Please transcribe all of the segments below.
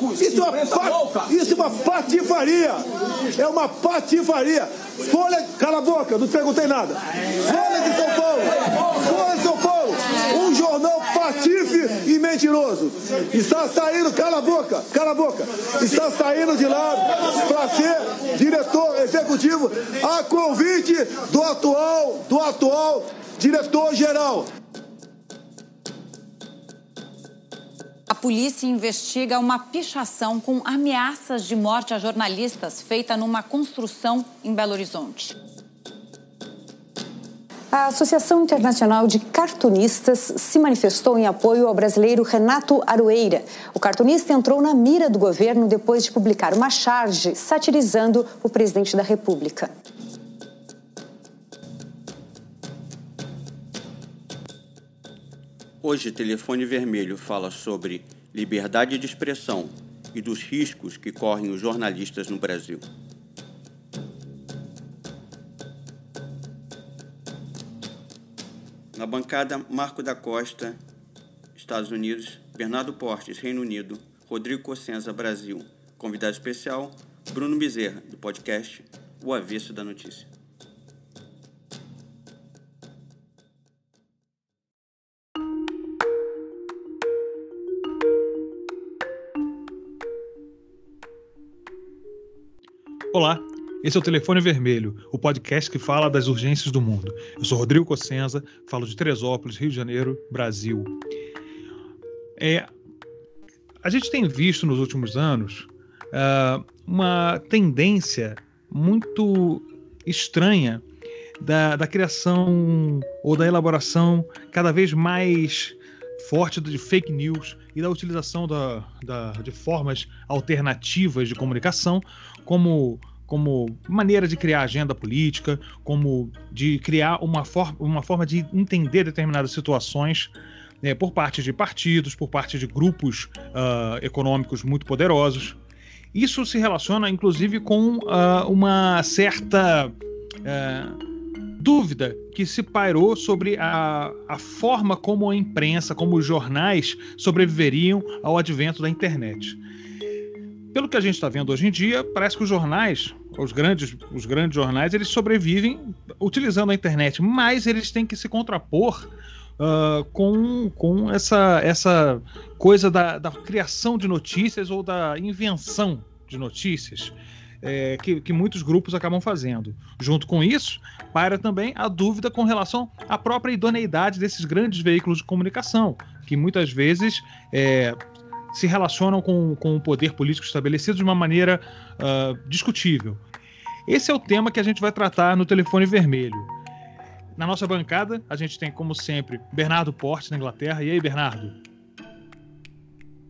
loucos! Isso é, uma isso é uma patifaria! É uma patifaria! Folha, cala a boca, não te perguntei nada. Folha de São Paulo! Folha de São Paulo! Um jornal patife e mentiroso. Está saindo, cala a boca, cala a boca. Está saindo de lá para ser diretor executivo a convite do atual, do atual diretor-geral. Polícia investiga uma pichação com ameaças de morte a jornalistas feita numa construção em Belo Horizonte. A Associação Internacional de Cartunistas se manifestou em apoio ao brasileiro Renato Aroeira. O cartunista entrou na mira do governo depois de publicar uma charge satirizando o presidente da República. Hoje, Telefone Vermelho fala sobre liberdade de expressão e dos riscos que correm os jornalistas no Brasil. Na bancada, Marco da Costa, Estados Unidos, Bernardo Portes, Reino Unido, Rodrigo Cossenza, Brasil. Convidado especial, Bruno Bezerra, do podcast O Avesso da Notícia. Olá, esse é o Telefone Vermelho, o podcast que fala das urgências do mundo. Eu sou Rodrigo Cossenza, falo de Teresópolis, Rio de Janeiro, Brasil. É, a gente tem visto nos últimos anos uh, uma tendência muito estranha da, da criação ou da elaboração cada vez mais forte de fake news e da utilização da, da, de formas alternativas de comunicação, como, como maneira de criar agenda política, como de criar uma, for, uma forma de entender determinadas situações né, por parte de partidos, por parte de grupos uh, econômicos muito poderosos. Isso se relaciona, inclusive, com uh, uma certa. Uh, dúvida que se pairou sobre a, a forma como a imprensa, como os jornais sobreviveriam ao advento da internet. Pelo que a gente está vendo hoje em dia, parece que os jornais, os grandes, os grandes jornais, eles sobrevivem utilizando a internet, mas eles têm que se contrapor uh, com, com essa, essa coisa da, da criação de notícias ou da invenção de notícias é, que, que, muitos grupos acabam fazendo. Junto com isso, paira também a dúvida com relação à própria idoneidade desses grandes veículos de comunicação, que muitas vezes é, se relacionam com, com o poder político estabelecido de uma maneira uh, discutível. Esse é o tema que a gente vai tratar no Telefone Vermelho. Na nossa bancada, a gente tem, como sempre, Bernardo Porte, na Inglaterra. E aí, Bernardo?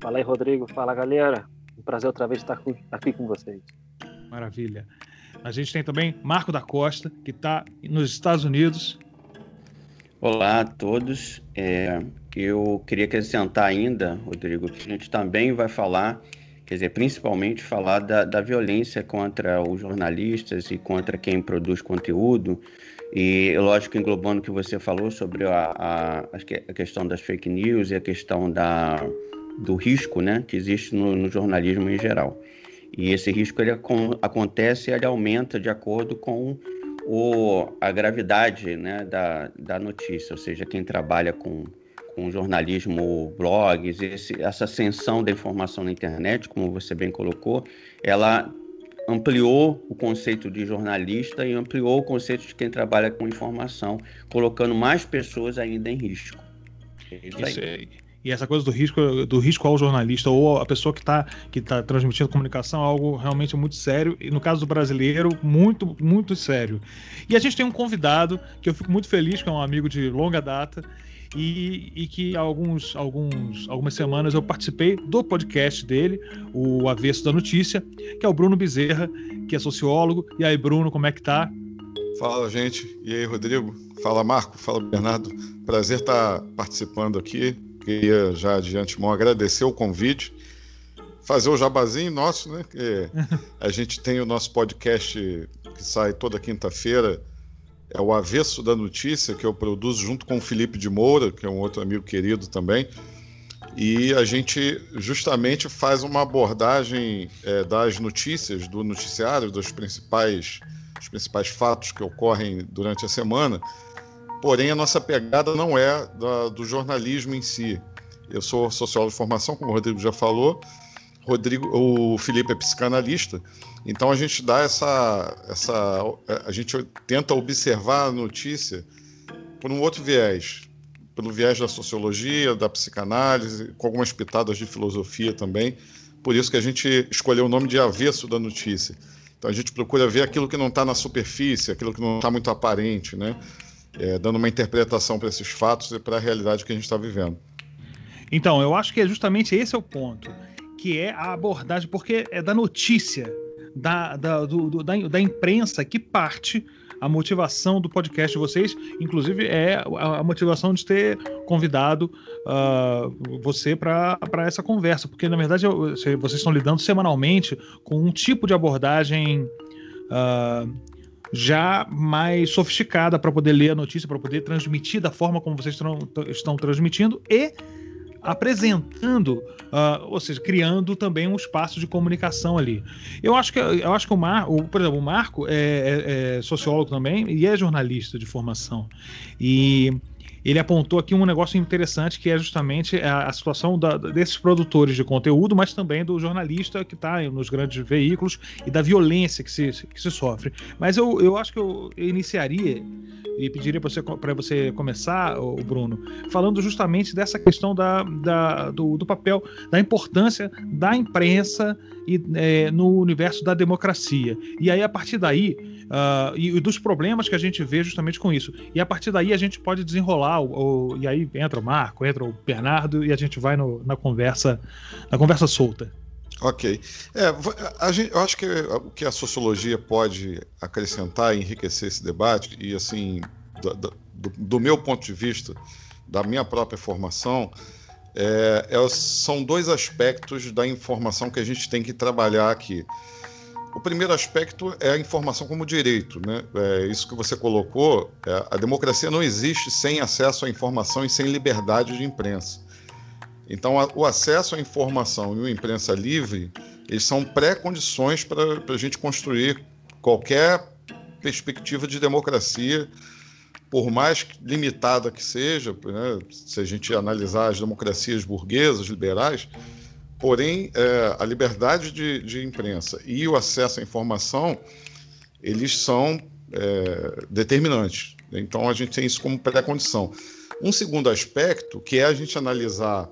Fala aí, Rodrigo. Fala, galera. Um prazer outra vez estar aqui com vocês. Maravilha. A gente tem também Marco da Costa, que está nos Estados Unidos. Olá a todos. É, eu queria acrescentar ainda, Rodrigo, que a gente também vai falar, quer dizer, principalmente falar da, da violência contra os jornalistas e contra quem produz conteúdo. E, lógico, englobando o que você falou sobre a, a, a questão das fake news e a questão da, do risco né, que existe no, no jornalismo em geral. E esse risco ele acontece, ele aumenta de acordo com o, a gravidade né, da, da notícia, ou seja, quem trabalha com, com jornalismo, blogs, esse, essa ascensão da informação na internet, como você bem colocou, ela ampliou o conceito de jornalista e ampliou o conceito de quem trabalha com informação, colocando mais pessoas ainda em risco. É isso aí. E essa coisa do risco, do risco ao jornalista ou a pessoa que está que tá transmitindo comunicação é algo realmente muito sério. E no caso do brasileiro, muito, muito sério. E a gente tem um convidado que eu fico muito feliz, que é um amigo de longa data. E, e, que alguns, alguns, algumas semanas eu participei do podcast dele, o Avesso da Notícia, que é o Bruno Bezerra, que é sociólogo. E aí, Bruno, como é que tá? Fala, gente. E aí, Rodrigo? Fala, Marco. Fala, Bernardo. Prazer estar participando aqui queria já de antemão agradecer o convite, fazer o jabazinho nosso, né? Que a gente tem o nosso podcast que sai toda quinta-feira, é o Avesso da Notícia, que eu produzo junto com o Felipe de Moura, que é um outro amigo querido também. e a gente justamente faz uma abordagem é, das notícias, do noticiário, dos principais, dos principais fatos que ocorrem durante a semana. Porém, a nossa pegada não é da, do jornalismo em si. Eu sou sociólogo de formação, como o Rodrigo já falou. Rodrigo, o Felipe é psicanalista. Então a gente dá essa, essa, a gente tenta observar a notícia por um outro viés, pelo viés da sociologia, da psicanálise, com algumas pitadas de filosofia também. Por isso que a gente escolheu o nome de avesso da notícia. Então a gente procura ver aquilo que não está na superfície, aquilo que não está muito aparente, né? É, dando uma interpretação para esses fatos e para a realidade que a gente está vivendo. Então, eu acho que é justamente esse é o ponto, que é a abordagem, porque é da notícia, da, da, do, do, da, da imprensa que parte a motivação do podcast de vocês, inclusive é a, motivação de ter convidado uh, você para essa conversa, porque na verdade vocês estão lidando semanalmente com um tipo de abordagem uh, já mais sofisticada para poder ler a notícia, para poder transmitir da forma como vocês estão, estão transmitindo e apresentando, uh, ou seja, criando também um espaço de comunicação ali. Eu acho que, eu acho que o Marco, por exemplo, o Marco é, é, é sociólogo também e é jornalista de formação. E ele apontou aqui um negócio interessante que é justamente a, a situação da, desses produtores de conteúdo, mas também do jornalista que está nos grandes veículos e da violência que se, que se sofre. Mas eu, eu acho que eu iniciaria e pediria para você, você começar, o Bruno, falando justamente dessa questão da, da do, do, papel, da importância da imprensa e, é, no universo da democracia. E aí, a partir daí, uh, e, e, dos problemas que a gente vê justamente com isso. E a partir daí a gente pode desenrolar, o, o, e aí entra o Marco, entra o Bernardo, e a gente vai no, na conversa na conversa solta. Ok. É, gente, eu acho que o que a sociologia pode acrescentar e enriquecer esse debate, e assim, do, do, do meu ponto de vista, da minha própria formação, é, é, são dois aspectos da informação que a gente tem que trabalhar aqui. O primeiro aspecto é a informação como direito. Né? É isso que você colocou. É, a democracia não existe sem acesso à informação e sem liberdade de imprensa. Então, a, o acesso à informação e a imprensa livre, eles são pré-condições para a gente construir qualquer perspectiva de democracia, por mais limitada que seja, né? se a gente analisar as democracias burguesas, liberais, porém, é, a liberdade de, de, imprensa e o acesso à informação, eles são é, determinantes. Então, a gente tem isso como pré-condição. Um segundo aspecto, que é a gente analisar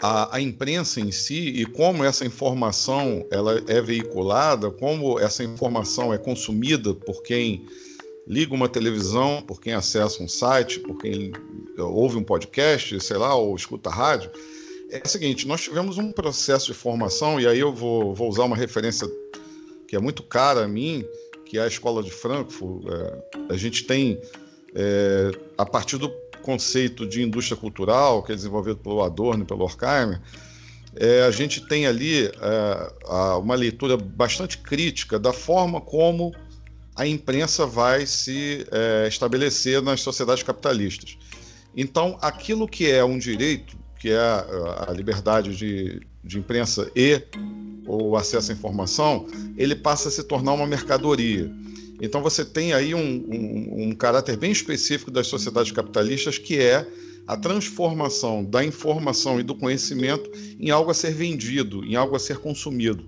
a, a, imprensa em si e como essa informação ela é veiculada, como essa informação é consumida por quem liga uma televisão, por quem acessa um site, por quem ouve um podcast, sei lá, ou escuta rádio, é o seguinte: nós tivemos um processo de formação, e aí eu vou, vou usar uma referência que é muito cara a mim, que é a Escola de Frankfurt. É, a gente tem, é, a partir do conceito de indústria cultural, que é desenvolvido pelo Adorno e pelo Horkheimer, é, a gente tem ali é, uma leitura bastante crítica da forma como a imprensa vai se é, estabelecer nas sociedades capitalistas. Então, aquilo que é um direito, que é a, a liberdade de, de imprensa e o acesso à informação, ele passa a se tornar uma mercadoria. Então você tem aí um, um, um caráter bem específico das sociedades capitalistas que é a transformação da informação e do conhecimento em algo a ser vendido, em algo a ser consumido,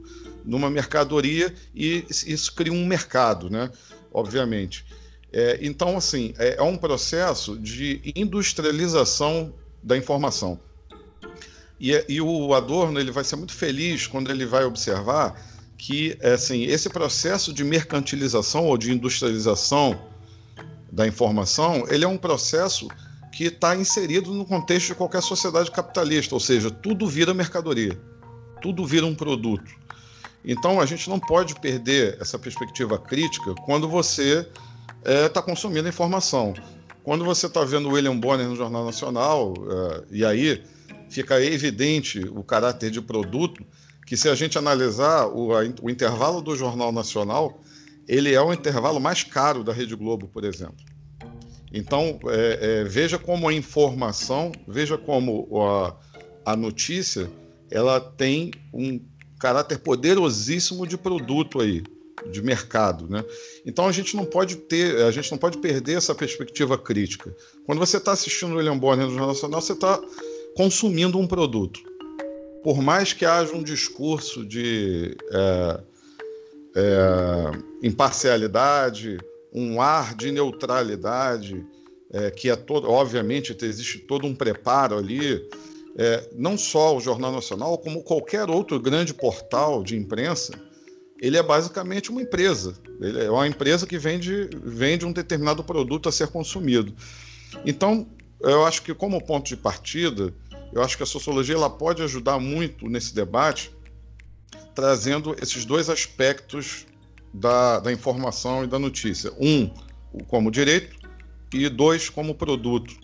numa mercadoria e isso cria um mercado, né? Obviamente. É, então, assim, é, é um processo de industrialização da informação. E, e, o Adorno ele vai ser muito feliz quando ele vai observar que assim, esse processo de mercantilização ou de industrialização da informação, ele é um processo que está inserido no contexto de qualquer sociedade capitalista, ou seja, tudo vira mercadoria, tudo vira um produto. Então a gente não pode perder essa perspectiva crítica quando você está é, tá consumindo informação. Quando você está vendo William Bonner no Jornal Nacional, é, e aí fica evidente o caráter de produto, que se a gente analisar o, o intervalo do Jornal Nacional, ele é o intervalo mais caro da Rede Globo, por exemplo. Então, é, é, veja como a informação, veja como a, a notícia ela tem um caráter poderosíssimo de produto aí, de mercado, né? Então a gente não pode ter, a gente não pode perder essa perspectiva crítica. Quando você está assistindo o William Bonner no Jornal Nacional, você está consumindo um produto. Por mais que haja um discurso de é, é, imparcialidade, um ar de neutralidade, é, que é todo, obviamente existe todo um preparo ali, é, não só o Jornal Nacional, como qualquer outro grande portal de imprensa, ele é basicamente uma empresa. Ele é uma empresa que vende, vende um determinado produto a ser consumido. Então, eu acho que como ponto de partida, eu acho que a sociologia ela pode ajudar muito nesse debate, trazendo esses dois aspectos da, da informação e da notícia. Um, como direito, e dois, como produto.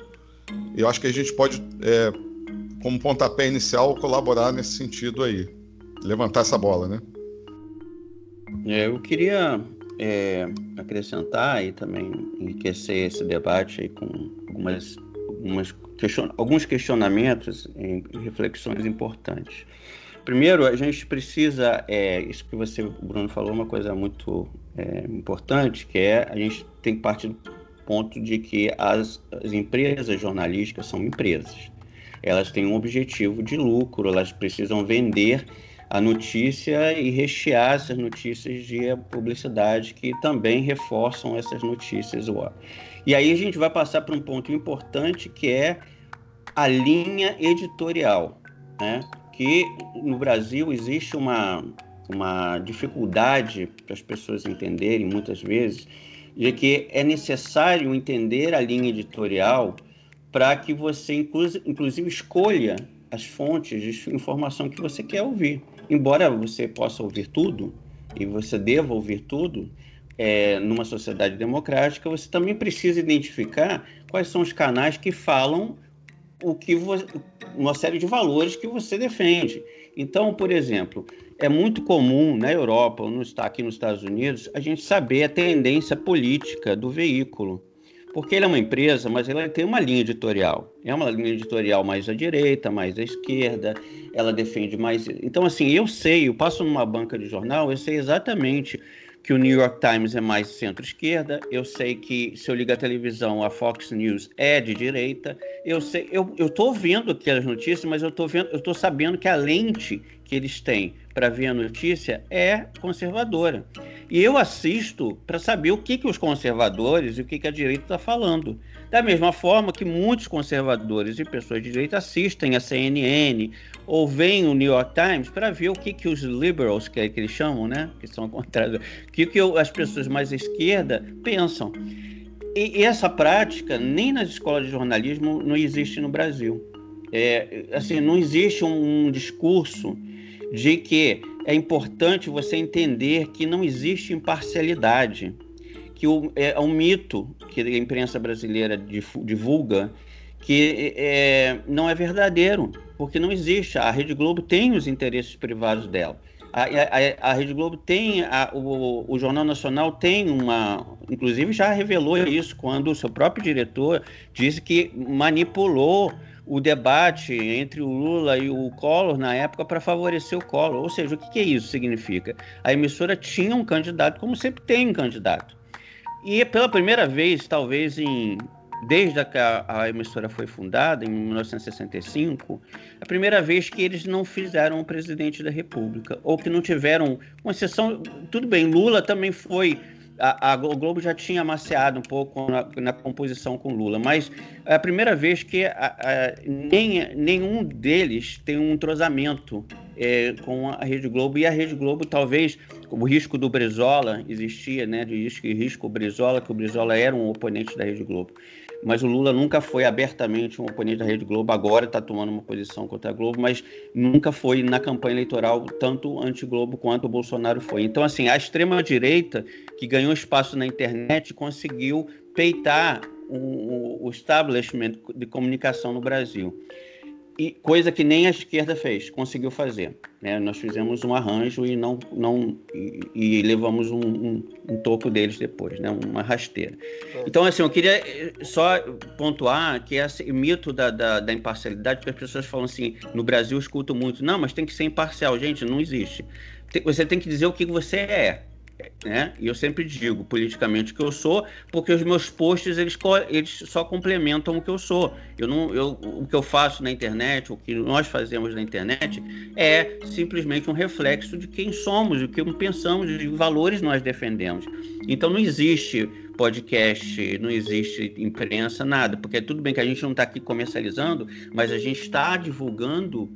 Eu acho que a gente pode é, como pontapé inicial, colaborar nesse sentido aí. Levantar essa bola, né? É, eu queria é, acrescentar e também enriquecer esse debate com algumas, algumas question, alguns questionamentos e reflexões importantes. Primeiro, a gente precisa, é, isso que você, Bruno, falou, uma coisa muito é, importante, que é a gente tem que partir do ponto de que as, as empresas jornalísticas são empresas elas têm um objetivo de lucro, elas precisam vender a notícia e rechear essas notícias de publicidade que também reforçam essas notícias. E aí a gente vai passar para um ponto importante que é a linha editorial, né? que no Brasil existe uma, uma dificuldade para as pessoas entenderem muitas vezes de que é necessário entender a linha editorial para que você, inclusive, escolha as fontes de informação que você quer ouvir. Embora você possa ouvir tudo, e você deva ouvir tudo, é, numa sociedade democrática, você também precisa identificar quais são os canais que falam o que uma série de valores que você defende. Então, por exemplo, é muito comum na Europa ou no, aqui nos Estados Unidos a gente saber a tendência política do veículo porque ele é uma empresa, mas ela tem uma linha editorial. É uma linha editorial mais à direita, mais à esquerda, ela defende mais. Então, assim, eu sei, eu passo numa banca de jornal, eu sei exatamente que o New York Times é mais centro-esquerda, eu sei que se eu ligar a televisão, a Fox News é de direita, eu sei, eu, tô vendo aquelas notícias, mas eu tô vendo, eu tô sabendo que a lente que eles têm para ver a notícia é conservadora. E eu assisto para saber o que, que os conservadores e o que, que a direita está falando. Da mesma forma que muitos conservadores e pessoas de direita assistem a CNN ou veem o New York Times para ver o que, que os liberals, que, é que eles chamam, né? que são contrários, o que, que as pessoas mais à esquerda pensam. E, essa prática, nem nas escolas de jornalismo, não existe no Brasil. É, assim, não existe um, um discurso de que é importante você entender que não existe imparcialidade, que o, é um mito que a imprensa brasileira divulga que é, não é verdadeiro, porque não existe. A Rede Globo tem os interesses privados dela. A, a, a Rede Globo tem, a, o, o, Jornal Nacional tem uma. Inclusive já revelou isso quando o seu próprio diretor disse que manipulou o debate entre o Lula e o Collor na época para favorecer o Collor. Ou seja, o que, que isso significa? A emissora tinha um candidato, como sempre tem um candidato. E pela primeira vez, talvez em desde que a, a, emissora foi fundada, em 1965, a primeira vez que eles não fizeram o presidente da República, ou que não tiveram uma exceção. Tudo bem, Lula também foi a, a, o Globo já tinha amaciado um pouco na, na, composição com Lula, mas é a primeira vez que a, nem, nenhum deles tem um entrosamento é, com a Rede Globo, e a Rede Globo talvez, o risco do Brizola existia, né, de risco, risco Brizola, que o Brizola era um oponente da Rede Globo mas o Lula nunca foi abertamente um oponente da Rede Globo, agora está tomando uma posição contra a Globo, mas nunca foi na campanha eleitoral tanto anti-Globo quanto o Bolsonaro foi. Então, assim, a extrema-direita, que ganhou espaço na internet, conseguiu peitar o, o establishment de comunicação no Brasil. E coisa que nem a esquerda fez, conseguiu fazer. Né? Nós fizemos um arranjo e não, não e, e levamos um, um, um, toco deles depois, né? uma rasteira. Então, assim, eu queria eh, só pontuar que esse mito da, da, da imparcialidade, porque as pessoas falam assim, no Brasil eu escuto muito, não, mas tem que ser imparcial. Gente, não existe. Você tem que dizer o que você é né? E eu sempre digo politicamente que eu sou, porque os meus posts eles, eles só complementam o que eu sou. Eu não, eu, o que eu faço na internet, o que nós fazemos na internet é simplesmente um reflexo de quem somos, o que pensamos, de valores nós defendemos. Então não existe podcast, não existe imprensa, nada, porque tudo bem que a gente não está aqui comercializando, mas a gente está divulgando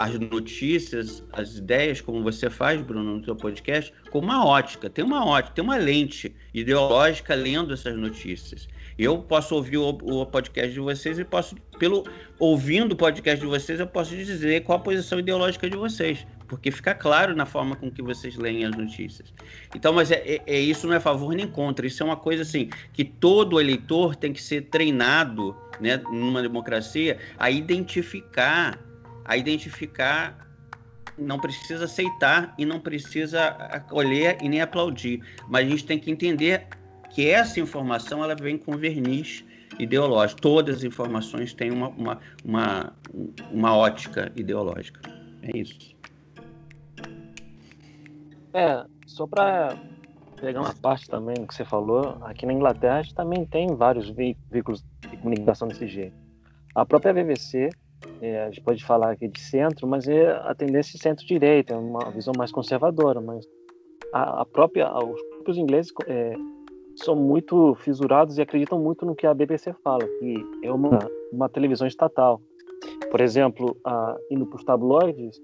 as notícias, as ideias, como você faz, Bruno, no seu podcast, com uma ótica. Tem uma ótica, tem uma lente ideológica lendo essas notícias. Eu posso ouvir o, o, podcast de vocês e posso, pelo ouvindo o podcast de vocês, eu posso dizer qual a posição ideológica de vocês, porque fica claro na forma com que vocês leem as notícias. Então, mas é, é, é isso não é favor nem contra. Isso é uma coisa assim que todo eleitor tem que ser treinado, né, numa democracia, a identificar a identificar, não precisa aceitar e não precisa acolher e nem aplaudir, mas a gente tem que entender que essa informação ela vem com verniz ideológico. Todas as informações têm uma, uma, uma, uma ótica ideológica. É isso. É, só para pegar uma parte também que você falou, aqui na Inglaterra a gente também tem vários veículos de comunicação desse jeito. A própria BBC é, a gente pode falar aqui de centro, mas é a tendência é centro-direita, é uma visão mais conservadora. Mas a, a própria, os próprios ingleses é, são muito fisurados e acreditam muito no que a BBC fala, que é uma, uma televisão estatal. Por exemplo, a, indo para os tabloides,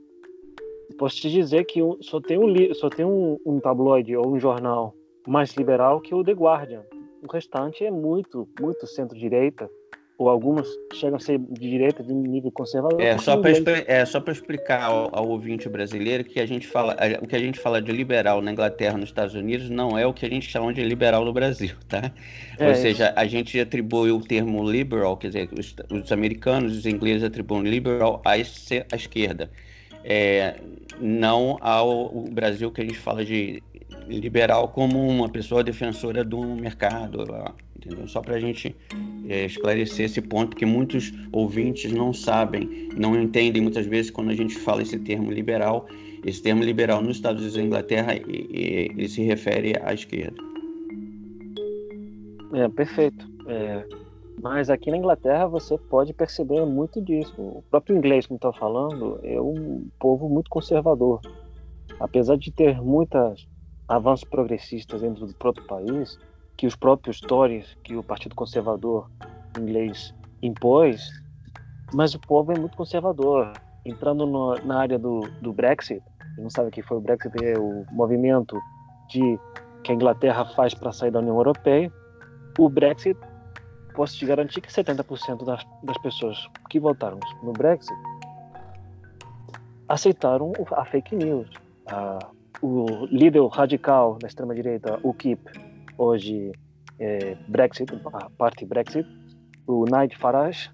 posso te dizer que só tem, um, só tem um, um tabloide ou um jornal mais liberal que o The Guardian. O restante é muito, muito centro-direita ou algumas chegam a ser de direita de um nível conservador. É só para é só explicar ao, ao, ouvinte brasileiro que a gente fala o que a gente fala de liberal na Inglaterra, nos Estados Unidos, não é o que a gente chama de liberal no Brasil, tá? É, Ou seja, a gente atribui o termo liberal, quer dizer, os, os americanos, os ingleses atribuem liberal à, à esquerda. É, não ao Brasil que a gente fala de liberal como uma pessoa defensora do mercado, entendeu? Só para a gente é, esclarecer esse ponto, que muitos ouvintes não sabem, não entendem muitas vezes quando a gente fala esse termo liberal. Esse termo liberal nos Estados Unidos e Inglaterra, ele se refere à esquerda. É, perfeito. É, mas aqui na Inglaterra você pode perceber muito disso. O próprio inglês, como está falando, é um povo muito conservador. Apesar de ter muitas avanços progressistas dentro do próprio país, que os próprios Tories, que o Partido Conservador inglês impôs, mas o povo é muito conservador. Entrando no, na área do, do Brexit, não sabe o que foi o Brexit, é o movimento de que a Inglaterra faz para sair da União Europeia. O Brexit, posso te garantir que 70% das, das pessoas que votaram no Brexit aceitaram a fake news. A, o líder radical da extrema-direita, o KIP, hoje é, Brexit, parte Brexit, o Nigel Farage,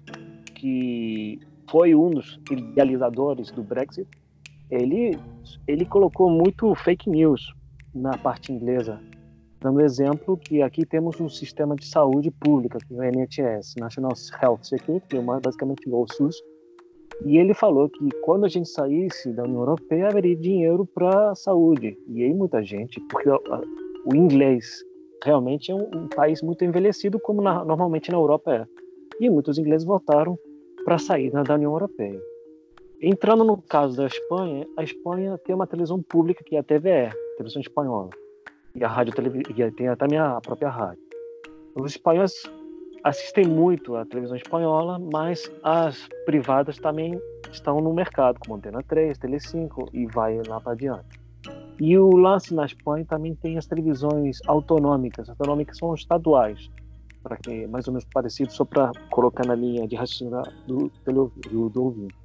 que foi um dos idealizadores do Brexit, ele, ele colocou muito fake news na parte inglesa, dando exemplo que aqui temos um sistema de saúde pública, que é o NHS, National Health Security, é basicamente o SUS, e ele falou que quando a gente saísse da União Europeia haveria dinheiro para saúde. E aí muita gente, porque o inglês realmente é um, um país muito envelhecido, como na, normalmente na Europa é. E muitos ingleses votaram para sair da União Europeia. Entrando no caso da Espanha, a Espanha tem uma televisão pública que é a TVE, televisão espanhola, e a rádio tem também a própria rádio. Os espanhóis assistem muito à televisão espanhola, mas as privadas também estão no mercado, como Antena 3, Tele5 e vai lá para adiante. E o lance na Espanha também tem as televisões autonômicas. Autonômicas são estaduais, para que mais ou menos parecido, só para colocar na linha de raciocínio do, do, do ouvinte.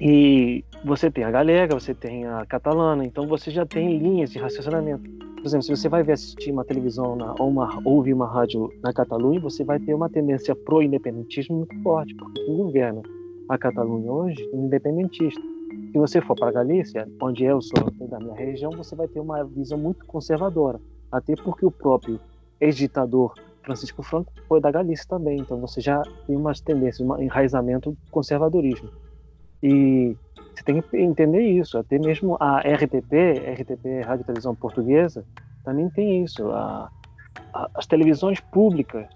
E você tem a galega, você tem a catalana, então você já tem linhas de raciocínio. Por exemplo, se você vai assistir uma televisão na, ou uma, ouvir uma rádio na Catalunha, você vai ter uma tendência pro independentismo muito forte, porque o governo a Catalunha hoje independentista. Se você for para Galícia, onde eu sou da minha região, você vai ter uma visão muito conservadora, até porque o próprio ex-ditador Francisco Franco foi da Galícia também, então você já tem umas tendências, um enraizamento do conservadorismo. E você tem que entender isso, até mesmo a RTP, RTP Rádio Televisão Portuguesa, também tem isso. A, a, as televisões públicas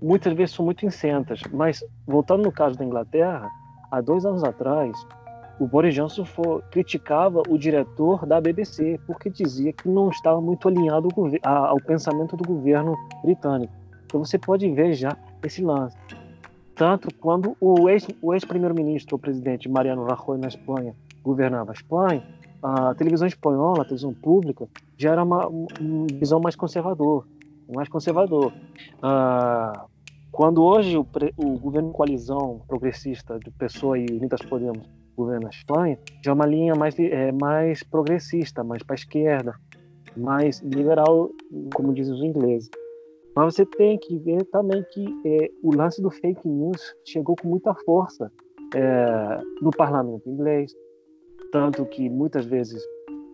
muitas vezes são muito incentas, mas voltando no caso da Inglaterra, há dois anos atrás, o Boris Johnson for, criticava o diretor da BBC porque dizia que não estava muito alinhado ao, ao pensamento do governo britânico. Então você pode ver já esse lance. Tanto quando o ex-primeiro-ministro, o, presidente Mariano Rajoy na Espanha, governava a Espanha, a televisão espanhola, a televisão pública, já era uma, uma visão mais conservador, mais conservador. Ah, quando hoje o, o, governo coalizão progressista de Pessoa e Unidas Podemos governa a Espanha, já é uma linha mais é, mais progressista, mais para a esquerda, mais liberal, como dizem os ingleses. Mas você tem que ver também que é, o lance do fake news chegou com muita força é, no parlamento inglês, tanto que muitas vezes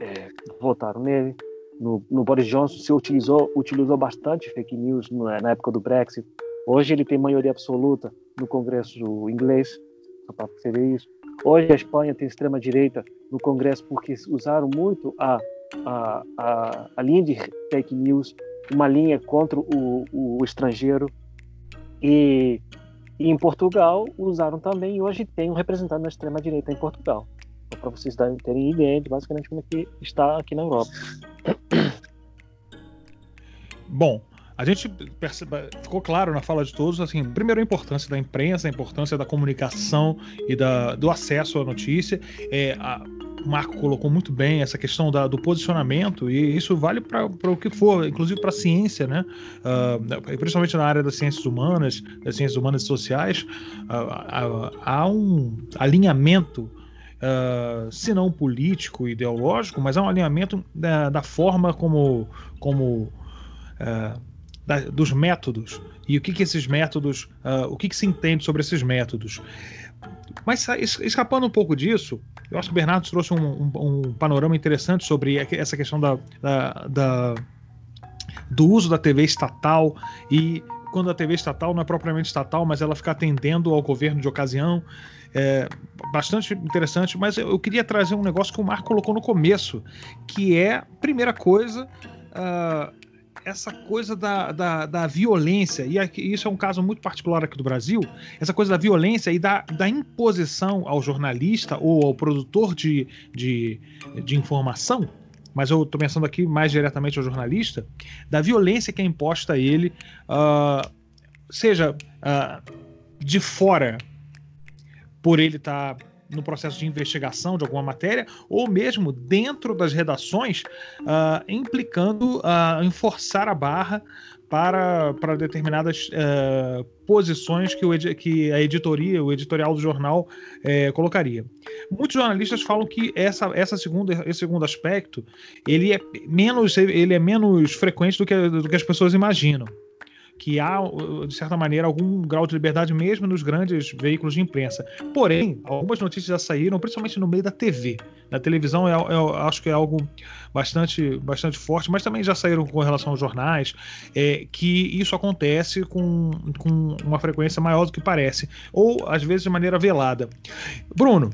é, votaram nele. No, no, Boris Johnson se utilizou, utilizou bastante fake news na época do Brexit. Hoje ele tem maioria absoluta no Congresso inglês, só para ver isso. Hoje a Espanha tem extrema direita no Congresso porque usaram muito a, a, a, a linha de fake news uma linha contra o, o estrangeiro. E, e, em Portugal usaram também, e hoje tem um representante da extrema-direita em Portugal. Então, para vocês terem ideia de basicamente como é que está aqui na Europa. Bom, a gente ficou claro na fala de todos, assim, primeiro a importância da imprensa, a importância da comunicação e da, do acesso à notícia. É, a, o Marco colocou muito bem essa questão da, do posicionamento, e isso vale para o que for, inclusive para a ciência, né? Uh, principalmente na área das ciências humanas, das ciências humanas e sociais, uh, há um alinhamento. Uh, se não político, ideológico, mas há um alinhamento da, da forma como, como uh, da, dos métodos e o que, que esses métodos, uh, o que, que se entende sobre esses métodos. Mas escapando um pouco disso, eu acho que o Bernardo trouxe um, um, um panorama interessante sobre essa questão da, da, da, do uso da TV estatal e quando a TV estatal não é propriamente estatal, mas ela fica atendendo ao governo de ocasião. É bastante interessante, mas eu, queria trazer um negócio que o Marco colocou no começo, que é, primeira coisa, uh, essa coisa da, da, da violência, e aqui, isso é um caso muito particular aqui do Brasil, essa coisa da violência e da, da imposição ao jornalista ou ao produtor de, de, de informação, mas eu estou pensando aqui mais diretamente ao jornalista, da violência que é imposta a ele, uh, seja uh, de fora, por ele estar. Tá no processo de investigação de alguma matéria, ou mesmo dentro das redações, uh, implicando uh, em forçar a barra para, para determinadas uh, posições que, o, que a editoria, o editorial do jornal uh, colocaria. Muitos jornalistas falam que essa, essa segunda, esse segundo aspecto ele é menos, ele é menos frequente do que, do que as pessoas imaginam que há, de certa maneira, algum grau de liberdade mesmo nos grandes veículos de imprensa. Porém, algumas notícias já saíram, principalmente no meio da TV. Na televisão, eu, é, eu acho que é algo bastante, bastante forte, mas também já saíram com relação aos jornais, é, que isso acontece com, com uma frequência maior do que parece, ou às vezes de maneira velada. Bruno,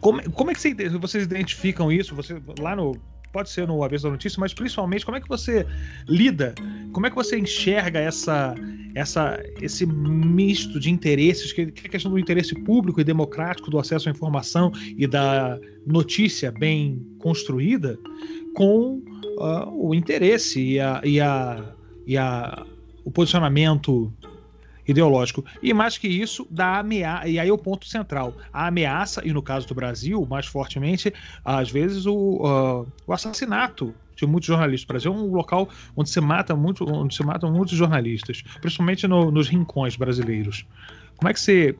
como, como é que vocês identificam isso? Você lá no pode ser no avesso da notícia, mas principalmente como é que você lida, como é que você enxerga essa, essa, esse misto de interesses, que, é a questão do interesse público e democrático do acesso à informação e da notícia bem construída, com uh, o interesse e, a, e, a, e a, o posicionamento ideológico. E mais que isso, da ameaça. E aí é o ponto central: a ameaça, e no caso do Brasil, mais fortemente, às vezes, o, uh, o assassinato de muitos jornalistas. O Brasil é um local onde se mata muito, onde se matam muitos jornalistas, principalmente no, nos rincões brasileiros. Como é que você,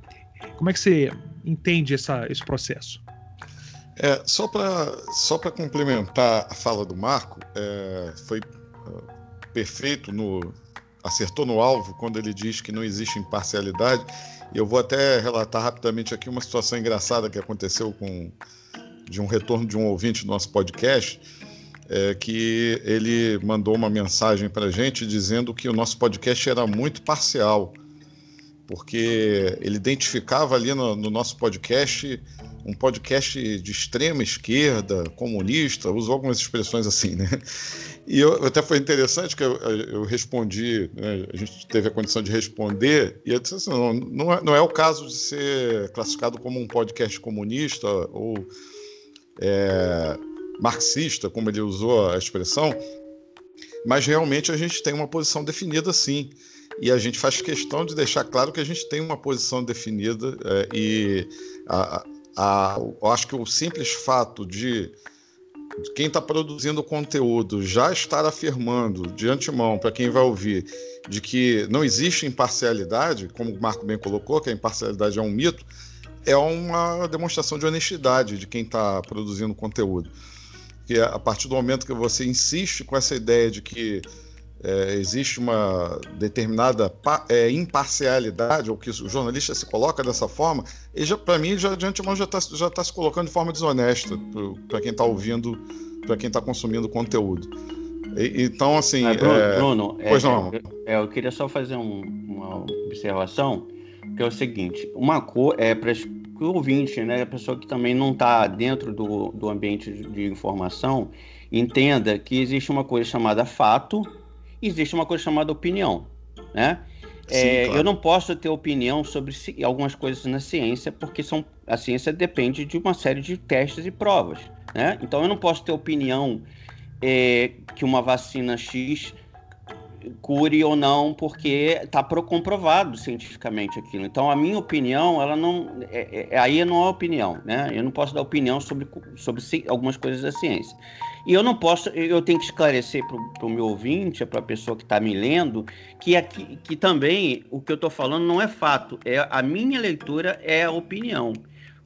como é que você entende essa, esse processo? É, só para só complementar a fala do Marco, é, foi uh, perfeito no, acertou no alvo quando ele diz que não existe imparcialidade Eu vou até relatar rapidamente aqui uma situação engraçada que aconteceu com de um retorno de um ouvinte do nosso podcast, é, que ele mandou uma mensagem para a gente dizendo que o nosso podcast era muito parcial, porque ele identificava ali no, no nosso podcast um podcast de extrema esquerda, comunista, usou algumas expressões assim, né? E eu, até foi interessante que eu, eu respondi, né? a gente teve a condição de responder, e eu disse assim: não, não é, não é o caso de ser classificado como um podcast comunista ou é, marxista, como ele usou a expressão, mas realmente a gente tem uma posição definida sim. E a gente faz questão de deixar claro que a gente tem uma posição definida é, e a, a, eu acho que o simples fato de quem está produzindo conteúdo já estar afirmando de antemão para quem vai ouvir de que não existe imparcialidade, como o Marco bem colocou, que a imparcialidade é um mito, é uma demonstração de honestidade de quem está produzindo conteúdo. Que a partir do momento que você insiste com essa ideia de que é, existe uma determinada é, imparcialidade, ou que o jornalista se coloca dessa forma, para mim, já, de antemão, já está já tá se colocando de forma desonesta para quem está ouvindo, para quem está consumindo conteúdo. E, então, assim. Bruno, é... Bruno pois não. Eu, eu, queria só fazer um, uma observação, que é o seguinte: uma cor é para o ouvinte, né, a pessoa que também não está dentro do, do ambiente de informação, entenda que existe uma coisa chamada fato existe uma coisa chamada opinião, né? Sim, é, claro. Eu não posso ter opinião sobre algumas coisas na ciência, porque são, a ciência depende de uma série de testes e provas. Né? Então eu não posso ter opinião é, que uma vacina X cure ou não, porque está comprovado cientificamente aquilo. Então, a minha opinião, ela não. É, é, aí não é opinião, né? Eu não posso dar opinião sobre, sobre algumas coisas da ciência. E eu não posso, eu tenho que esclarecer para o meu ouvinte, para a pessoa que está me lendo, que aqui que também o que eu estou falando não é fato, é a minha leitura é a opinião.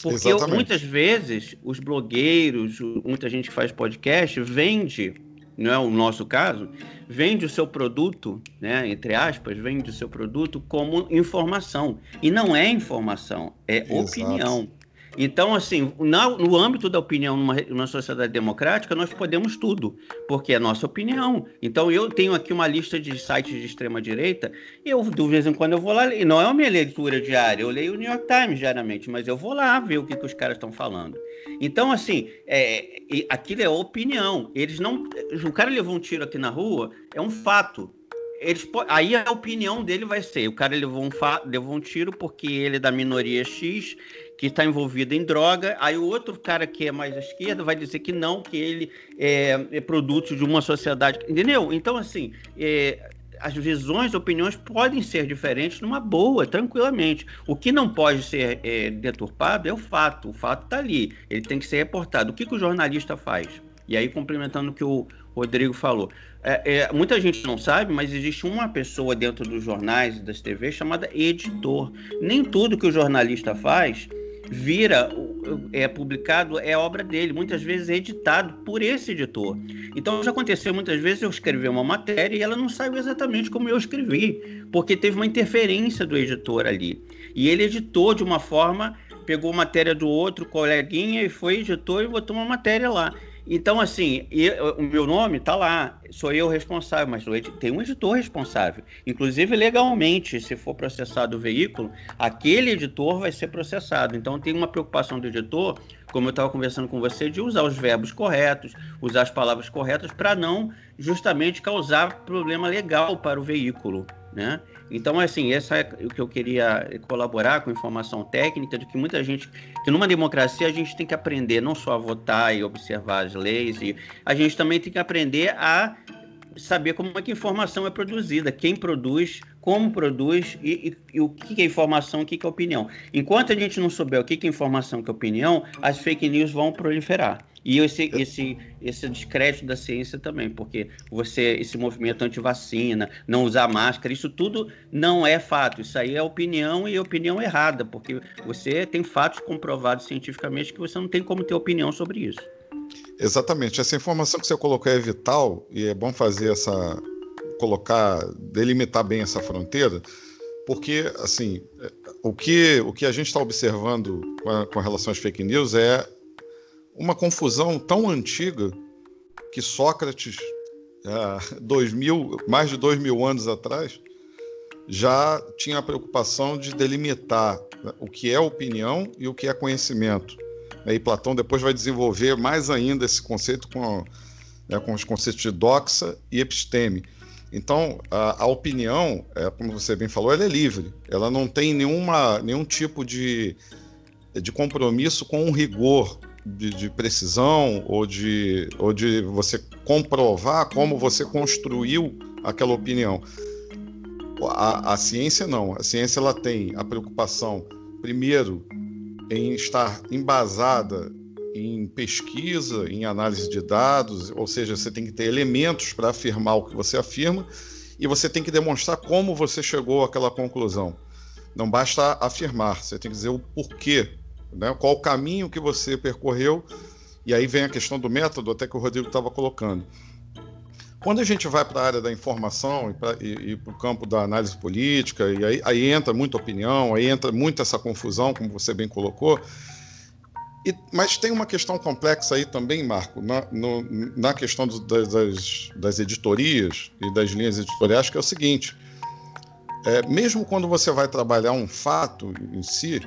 Porque eu, muitas vezes os blogueiros, muita gente que faz podcast, vende, não é o nosso caso, vende o seu produto, né, entre aspas, vende o seu produto como informação. E não é informação, é Exato. opinião. Então, assim, no âmbito da opinião numa, numa sociedade democrática, nós podemos tudo, porque é nossa opinião. Então, eu tenho aqui uma lista de sites de extrema-direita, e eu, de vez em quando, eu vou lá, e não é a minha leitura diária, eu leio o New York Times diariamente, mas eu vou lá ver o que, que os caras estão falando. Então, assim, é, aquilo é opinião. Eles não. O cara levou um tiro aqui na rua, é um fato eles aí a opinião dele vai ser: o cara levou um, levou um tiro porque ele é da minoria X que está envolvido em droga, aí o outro cara que é mais à esquerda vai dizer que não, que ele é, é produto de uma sociedade. Entendeu? Então, assim, é, as visões, opiniões podem ser diferentes numa boa, tranquilamente. O que não pode ser é, deturpado é o fato. O fato está ali, ele tem que ser reportado. O que, que o jornalista faz? E aí, complementando o que o Rodrigo falou. É, é, muita gente não sabe, mas existe uma pessoa dentro dos jornais e das TVs chamada editor. Nem tudo que o jornalista faz vira, é publicado, é obra dele, muitas vezes é editado por esse editor. Então já aconteceu muitas vezes eu escrever uma matéria e ela não saiu exatamente como eu escrevi, porque teve uma interferência do editor ali. E ele editou de uma forma, pegou matéria do outro coleguinha e foi editor e botou uma matéria lá. Então, assim, eu, o meu nome está lá, sou eu responsável, mas tem um editor responsável. Inclusive, legalmente, se for processado o veículo, aquele editor vai ser processado. Então, tem uma preocupação do editor, como eu estava conversando com você, de usar os verbos corretos, usar as palavras corretas, para não justamente causar problema legal para o veículo. Né? Então, assim, essa é o que eu queria colaborar com informação técnica de que muita gente, que numa democracia a gente tem que aprender não só a votar e observar as leis, e a gente também tem que aprender a saber como é que informação é produzida, quem produz, como produz e, e, e o que é informação, o que é opinião. Enquanto a gente não souber o que é informação, o que é opinião, as fake news vão proliferar. E esse, esse, esse descrédito da ciência também, porque você, esse movimento anti-vacina, não usar máscara, isso tudo não é fato. Isso aí é opinião e opinião errada, porque você tem fatos comprovados cientificamente que você não tem como ter opinião sobre isso. Exatamente. Essa informação que você colocou é vital e é bom fazer essa colocar, delimitar bem essa fronteira, porque assim, o que, o que a gente está observando com, a, com relação às fake news é uma confusão tão antiga que Sócrates, é, dois mil, mais de dois mil anos atrás, já tinha a preocupação de delimitar o que é opinião e o que é conhecimento. E Platão depois vai desenvolver mais ainda esse conceito com, né, com os conceitos de doxa e episteme. Então, a, a opinião, é, como você bem falou, ela é livre. Ela não tem nenhuma, nenhum tipo de, de compromisso com um rigor de, de, precisão ou de, ou de você comprovar como você construiu aquela opinião. A, a ciência não. A ciência ela tem a preocupação, primeiro, em estar embasada em pesquisa, em análise de dados, ou seja, você tem que ter elementos para afirmar o que você afirma e você tem que demonstrar como você chegou àquela conclusão. Não basta afirmar, você tem que dizer o porquê, né? qual o caminho que você percorreu, e aí vem a questão do método, até que o Rodrigo estava colocando. Quando a gente vai para a área da informação e, para o campo da análise política, e aí, aí, entra muita opinião, aí entra muito essa confusão, como você bem colocou. E, mas tem uma questão complexa aí também, Marco, na, no, na questão do, das, das editorias e das linhas editoriais, que é o seguinte: é, mesmo quando você vai trabalhar um fato em si,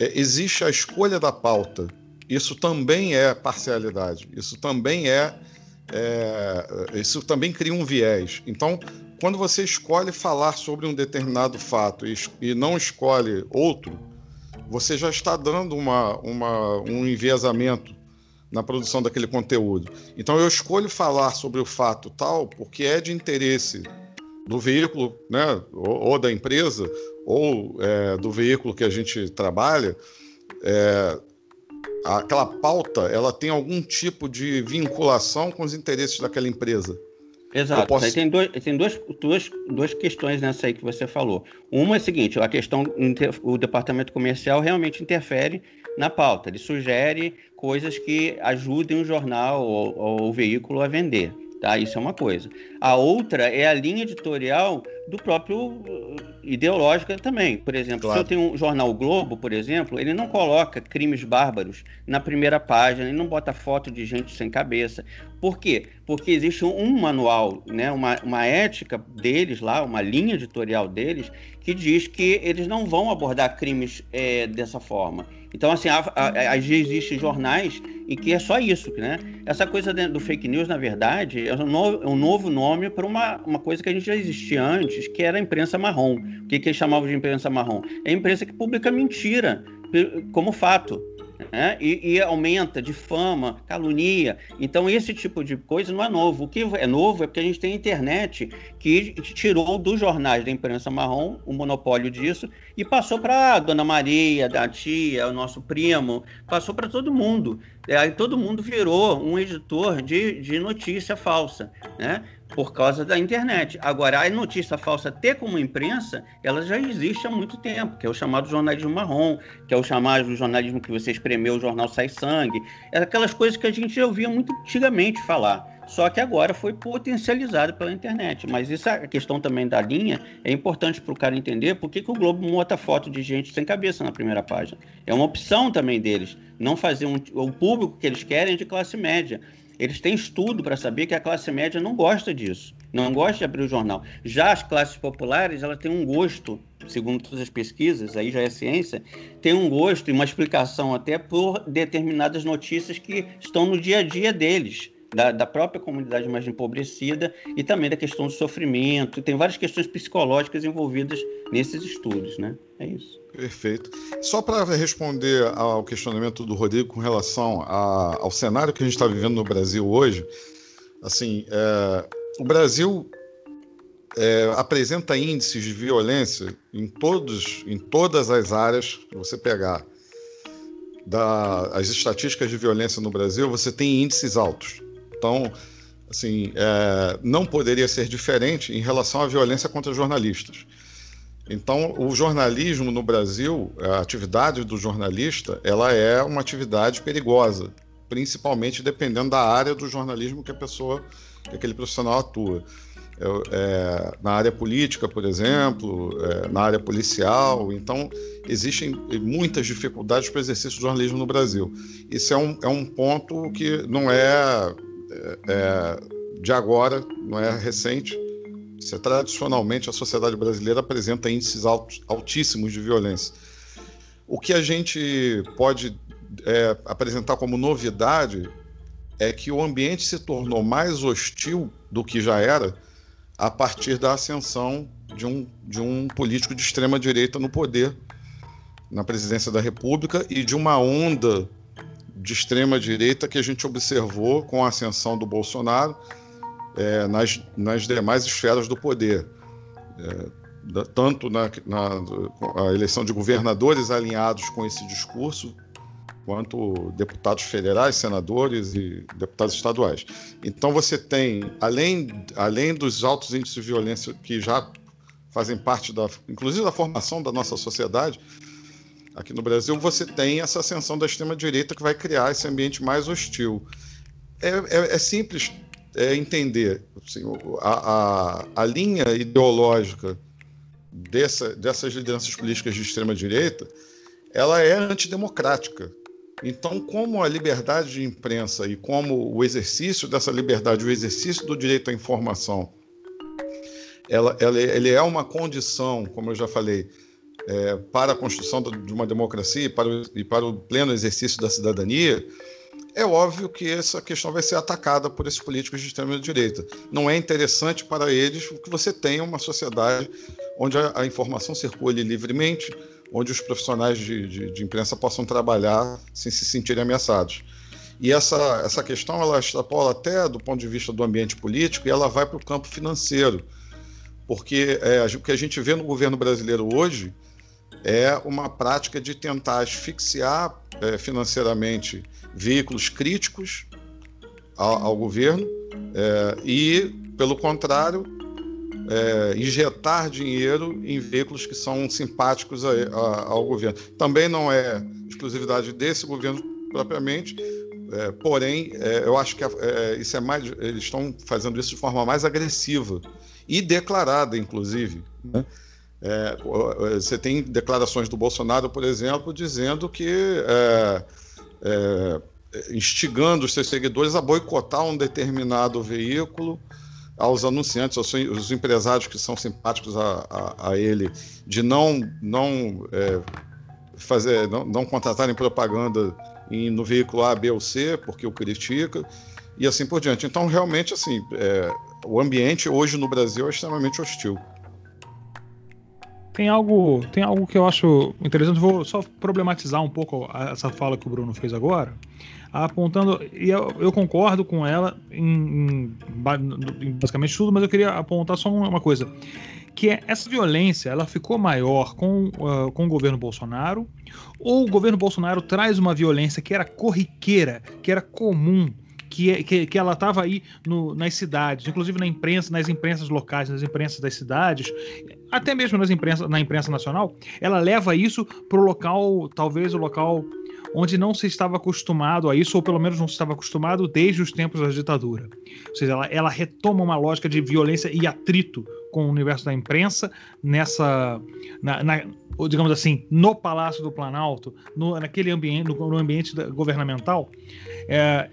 é, existe a escolha da pauta. Isso também é parcialidade, isso também é é, isso também cria um viés. Então, quando você escolhe falar sobre um determinado fato e, e não escolhe outro, você já está dando uma, uma, um enviesamento na produção daquele conteúdo. Então, eu escolho falar sobre o fato tal porque é de interesse do veículo, né, ou, ou da empresa, ou é, do veículo que a gente trabalha, é, aquela pauta ela tem algum tipo de vinculação com os interesses daquela empresa. Exato. Posso... Tem, dois, tem duas, duas, duas questões nessa aí que você falou. Uma é a seguinte: a questão, o departamento comercial realmente interfere na pauta. Ele sugere coisas que ajudem o jornal ou, ou o veículo a vender. Tá? Isso é uma coisa. A outra é a linha editorial do próprio uh, ideológica também. Por exemplo, claro. se eu tenho um jornal Globo, por exemplo, ele não coloca crimes bárbaros na primeira página, ele não bota foto de gente sem cabeça. Por quê? Porque existe um manual, né, uma, uma ética deles lá, uma linha editorial deles, que diz que eles não vão abordar crimes é, dessa forma. Então, assim, às vezes existem jornais em que é só isso, né? Essa coisa do fake news, na verdade, é um novo, é um novo nome para uma, uma coisa que a gente já existia antes, que era a imprensa marrom. O que, que eles chamavam de imprensa marrom? É a imprensa que publica mentira como fato né? e, e, aumenta, difama, calunia. Então, esse tipo de coisa não é novo. O que é novo é porque a gente tem a internet que tirou dos jornais da imprensa marrom o monopólio disso e passou para a dona Maria, da tia, o nosso primo, passou para todo mundo. Aí todo mundo virou um editor de, de notícia falsa. Né? Por causa da internet. Agora, a notícia falsa ter como imprensa, ela já existe há muito tempo, que é o chamado jornalismo marrom, que é o chamado jornalismo que você espremeu, o jornal sai sangue. É aquelas coisas que a gente já ouvia muito antigamente falar. Só que agora foi potencializado pela internet. Mas isso, a questão também da linha, é importante para o cara entender por que, que o Globo bota foto de gente sem cabeça na primeira página. É uma opção também deles. Não fazer um, o público que eles querem é de classe média. Eles têm estudo para saber que a classe média não gosta disso, não gosta de abrir o jornal. Já as classes populares, elas têm um gosto, segundo todas as pesquisas, aí já é ciência, tem um gosto e uma explicação até por determinadas notícias que estão no dia a dia deles. Da, da, própria comunidade mais empobrecida e também da questão do sofrimento. Tem várias questões psicológicas envolvidas nesses estudos, né? É isso. Perfeito. Só para responder ao questionamento do Rodrigo com relação a, ao cenário que a gente está vivendo no Brasil hoje, assim, é, o Brasil é, apresenta índices de violência em todos, em todas as áreas que você pegar. Da, as estatísticas de violência no Brasil, você tem índices altos. Então, assim, é, não poderia ser diferente em relação à violência contra jornalistas. Então, o jornalismo no Brasil, a atividade do jornalista, ela é uma atividade perigosa, principalmente dependendo da área do jornalismo que a pessoa, que aquele profissional atua. é, na área política, por exemplo, é, na área policial. Então, existem muitas dificuldades para o exercício do jornalismo no Brasil. Isso é um, é um ponto que não é, é, é de agora, não é recente. Isso é, tradicionalmente, a sociedade brasileira apresenta índices altíssimos de violência. O que a gente pode é, apresentar como novidade é que o ambiente se tornou mais hostil do que já era a partir da ascensão de um, de um político de extrema direita no poder na presidência da República e de uma onda de extrema direita que a gente observou com a ascensão do Bolsonaro é, nas, nas demais esferas do poder. É, da, tanto na, na eleição de governadores alinhados com esse discurso, quanto deputados federais, senadores e deputados estaduais. Então você tem, além, além dos altos índices de violência que já fazem parte da, inclusive da formação da nossa sociedade, aqui no Brasil, você tem essa ascensão da extrema-direita que vai criar esse ambiente mais hostil. É, é, é simples é, entender assim, a, a, a, linha ideológica dessa, dessas lideranças políticas de extrema-direita ela é antidemocrática. Então, como a liberdade de imprensa e como o exercício dessa liberdade, o exercício do direito à informação, ela, ela, ele é uma condição, como eu já falei, é, para a construção de uma democracia e para, o, e para o pleno exercício da cidadania, é óbvio que essa questão vai ser atacada por esses políticos de extrema-direita. Não é interessante para eles que você tenha uma sociedade onde a, a informação circule livremente, onde os profissionais de, de, de, imprensa possam trabalhar sem se sentirem ameaçados. E essa, essa questão ela extrapola até do ponto de vista do ambiente político e ela vai para o campo financeiro, porque é, o que a gente vê no governo brasileiro hoje é uma prática de tentar asfixiar é, financeiramente veículos críticos ao, ao governo é, e, pelo contrário, é, injetar dinheiro em veículos que são simpáticos a, a, ao governo. Também não é exclusividade desse governo propriamente, é, porém, é, eu acho que é, isso é mais, eles estão fazendo isso de forma mais agressiva e declarada, inclusive. Né? É, você tem declarações do Bolsonaro, por exemplo, dizendo que é, instigando os seus seguidores a boicotar um determinado veículo aos anunciantes, aos, aos empresários que são simpáticos a, a, a ele, de não, não é, fazer, não, não, contratarem propaganda em, no veículo A, B ou C, porque o critica, e assim por diante. Então, realmente, assim, é, o ambiente hoje no Brasil é extremamente hostil. Tem algo, tem algo que eu acho interessante, vou só problematizar um pouco essa fala que o Bruno fez agora apontando, e eu, eu concordo com ela em, em, basicamente tudo, mas eu queria apontar só uma coisa, que é essa violência, ela ficou maior com, uh, com o governo Bolsonaro, ou o governo Bolsonaro traz uma violência que era corriqueira, que era comum, que, que, que ela estava aí no, nas cidades, inclusive na imprensa, nas imprensas locais, nas imprensas das cidades, até mesmo nas imprensa, na imprensa nacional, ela leva isso para o local, talvez o local onde não se estava acostumado a isso, ou pelo menos não se estava acostumado desde os tempos da ditadura. Ou seja, ela, ela retoma uma lógica de violência e atrito com o universo da imprensa nessa, na, na, digamos assim, no Palácio do Planalto, no, naquele ambiente, no, no ambiente da, governamental. É,